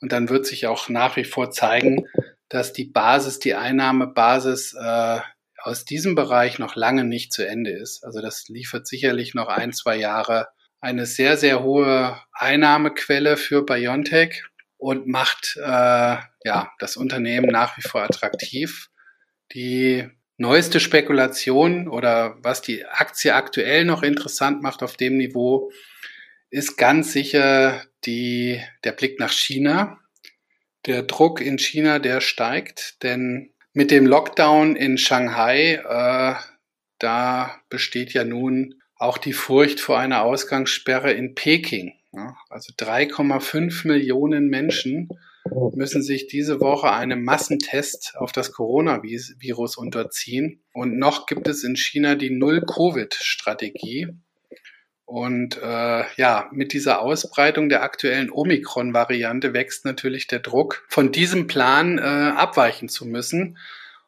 und dann wird sich auch nach wie vor zeigen, dass die Basis, die Einnahmebasis äh, aus diesem Bereich noch lange nicht zu Ende ist. Also das liefert sicherlich noch ein, zwei Jahre eine sehr, sehr hohe Einnahmequelle für Biontech und macht äh, ja das Unternehmen nach wie vor attraktiv. Die neueste Spekulation oder was die Aktie aktuell noch interessant macht auf dem Niveau, ist ganz sicher die, der Blick nach China. Der Druck in China, der steigt, denn mit dem Lockdown in Shanghai, äh, da besteht ja nun auch die Furcht vor einer Ausgangssperre in Peking. Ja, also 3,5 Millionen Menschen müssen sich diese Woche einem Massentest auf das Coronavirus unterziehen. Und noch gibt es in China die Null-Covid-Strategie. Und äh, ja, mit dieser Ausbreitung der aktuellen Omikron-Variante wächst natürlich der Druck, von diesem Plan äh, abweichen zu müssen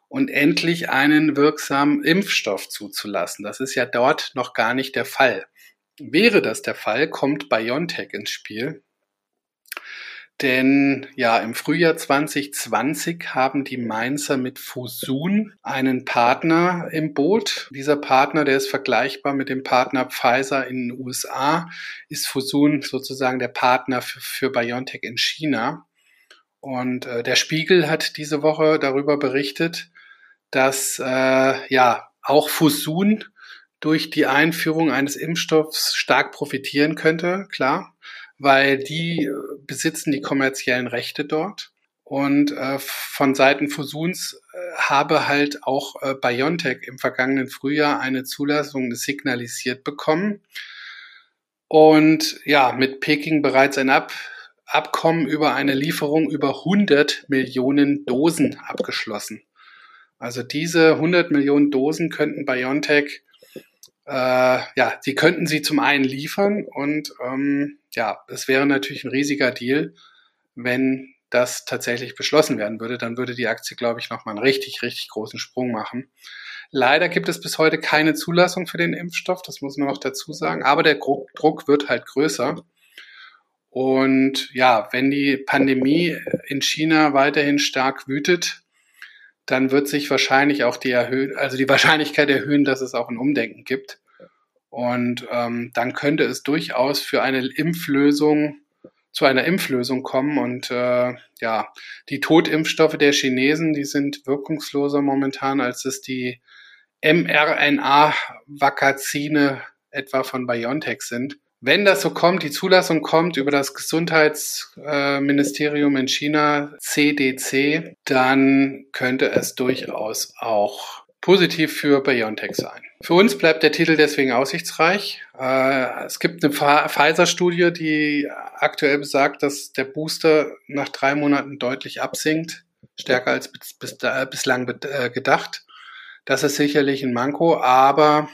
und endlich einen wirksamen Impfstoff zuzulassen. Das ist ja dort noch gar nicht der Fall. Wäre das der Fall, kommt BioNTech ins Spiel. Denn ja, im Frühjahr 2020 haben die Mainzer mit Fusun einen Partner im Boot. Dieser Partner, der ist vergleichbar mit dem Partner Pfizer in den USA, ist Fusun sozusagen der Partner für, für BioNTech in China. Und äh, der Spiegel hat diese Woche darüber berichtet, dass äh, ja auch Fusun durch die Einführung eines Impfstoffs stark profitieren könnte, klar weil die äh, besitzen die kommerziellen Rechte dort. Und äh, von Seiten Fusuns äh, habe halt auch äh, BioNTech im vergangenen Frühjahr eine Zulassung signalisiert bekommen. Und ja, mit Peking bereits ein Ab Abkommen über eine Lieferung über 100 Millionen Dosen abgeschlossen. Also diese 100 Millionen Dosen könnten BioNTech äh, ja, die könnten sie zum einen liefern und ähm, ja, es wäre natürlich ein riesiger Deal, wenn das tatsächlich beschlossen werden würde. Dann würde die Aktie, glaube ich, nochmal einen richtig, richtig großen Sprung machen. Leider gibt es bis heute keine Zulassung für den Impfstoff, das muss man noch dazu sagen, aber der Druck wird halt größer. Und ja, wenn die Pandemie in China weiterhin stark wütet, dann wird sich wahrscheinlich auch die erhöhen, also die Wahrscheinlichkeit erhöhen, dass es auch ein Umdenken gibt. Und ähm, dann könnte es durchaus für eine Impflösung zu einer Impflösung kommen. Und äh, ja, die Totimpfstoffe der Chinesen, die sind wirkungsloser momentan, als es die mRNA-Vakazine etwa von BioNTech sind. Wenn das so kommt, die Zulassung kommt über das Gesundheitsministerium in China, CDC, dann könnte es durchaus auch positiv für BioNTech sein. Für uns bleibt der Titel deswegen aussichtsreich. Äh, es gibt eine Pfizer-Studie, die aktuell besagt, dass der Booster nach drei Monaten deutlich absinkt, stärker als bislang äh, gedacht. Das ist sicherlich ein Manko, aber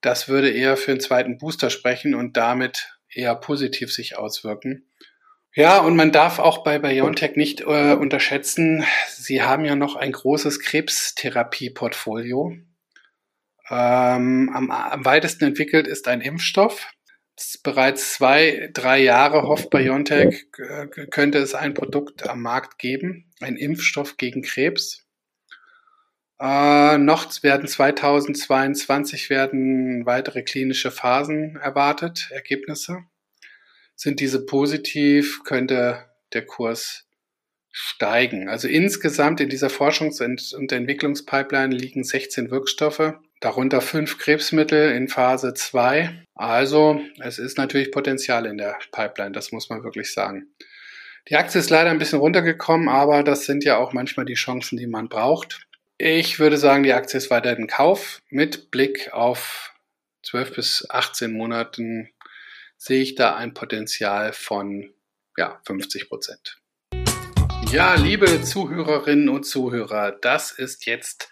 das würde eher für einen zweiten Booster sprechen und damit eher positiv sich auswirken. Ja, und man darf auch bei BioNTech nicht äh, unterschätzen, sie haben ja noch ein großes Krebstherapie-Portfolio. Ähm, am, am weitesten entwickelt ist ein Impfstoff. Bereits zwei, drei Jahre hofft BioNTech, äh, könnte es ein Produkt am Markt geben, ein Impfstoff gegen Krebs. Äh, noch werden 2022 werden weitere klinische Phasen erwartet, Ergebnisse. Sind diese positiv, könnte der Kurs steigen. Also insgesamt in dieser Forschungs- und Entwicklungspipeline liegen 16 Wirkstoffe. darunter fünf Krebsmittel in Phase 2. Also es ist natürlich Potenzial in der Pipeline, das muss man wirklich sagen. Die Aktie ist leider ein bisschen runtergekommen, aber das sind ja auch manchmal die Chancen, die man braucht. Ich würde sagen, die Aktie ist weiter in Kauf. Mit Blick auf 12 bis 18 Monaten sehe ich da ein Potenzial von ja, 50 Prozent. Ja, liebe Zuhörerinnen und Zuhörer, das ist jetzt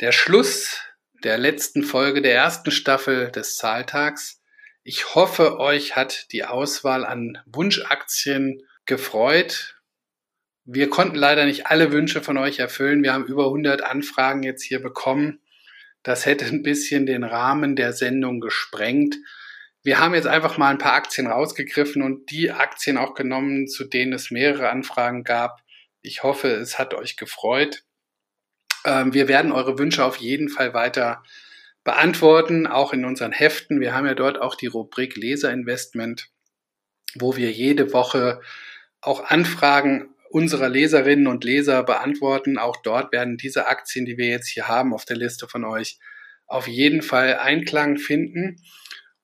der Schluss der letzten Folge der ersten Staffel des Zahltags. Ich hoffe, euch hat die Auswahl an Wunschaktien gefreut. Wir konnten leider nicht alle Wünsche von euch erfüllen. Wir haben über 100 Anfragen jetzt hier bekommen. Das hätte ein bisschen den Rahmen der Sendung gesprengt. Wir haben jetzt einfach mal ein paar Aktien rausgegriffen und die Aktien auch genommen, zu denen es mehrere Anfragen gab. Ich hoffe, es hat euch gefreut. Ähm, wir werden eure Wünsche auf jeden Fall weiter beantworten, auch in unseren Heften. Wir haben ja dort auch die Rubrik Leserinvestment, wo wir jede Woche auch Anfragen unserer Leserinnen und Leser beantworten. Auch dort werden diese Aktien, die wir jetzt hier haben auf der Liste von euch, auf jeden Fall Einklang finden.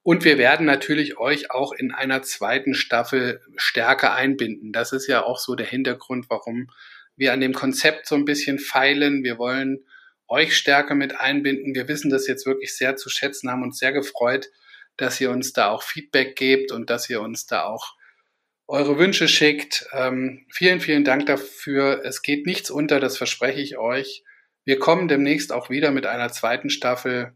Und wir werden natürlich euch auch in einer zweiten Staffel stärker einbinden. Das ist ja auch so der Hintergrund, warum wir an dem Konzept so ein bisschen feilen. Wir wollen euch stärker mit einbinden. Wir wissen das jetzt wirklich sehr zu schätzen, haben uns sehr gefreut, dass ihr uns da auch Feedback gebt und dass ihr uns da auch eure Wünsche schickt. Ähm, vielen, vielen Dank dafür. Es geht nichts unter, das verspreche ich euch. Wir kommen demnächst auch wieder mit einer zweiten Staffel.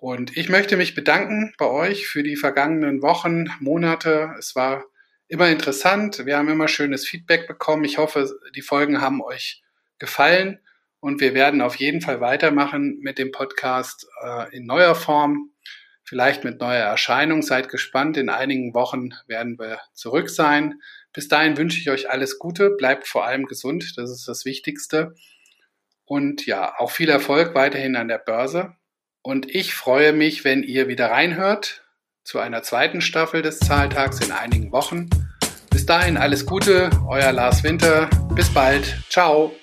Und ich möchte mich bedanken bei euch für die vergangenen Wochen, Monate. Es war immer interessant. Wir haben immer schönes Feedback bekommen. Ich hoffe, die Folgen haben euch gefallen und wir werden auf jeden Fall weitermachen mit dem Podcast äh, in neuer Form, vielleicht mit neuer Erscheinung. Seid gespannt. In einigen Wochen werden wir zurück sein. Bis dahin wünsche ich euch alles Gute. Bleibt vor allem gesund. Das ist das Wichtigste. Und ja, auch viel Erfolg weiterhin an der Börse. Und ich freue mich, wenn ihr wieder reinhört zu einer zweiten Staffel des Zahltags in einigen Wochen. Bis dahin alles Gute, euer Lars Winter. Bis bald. Ciao.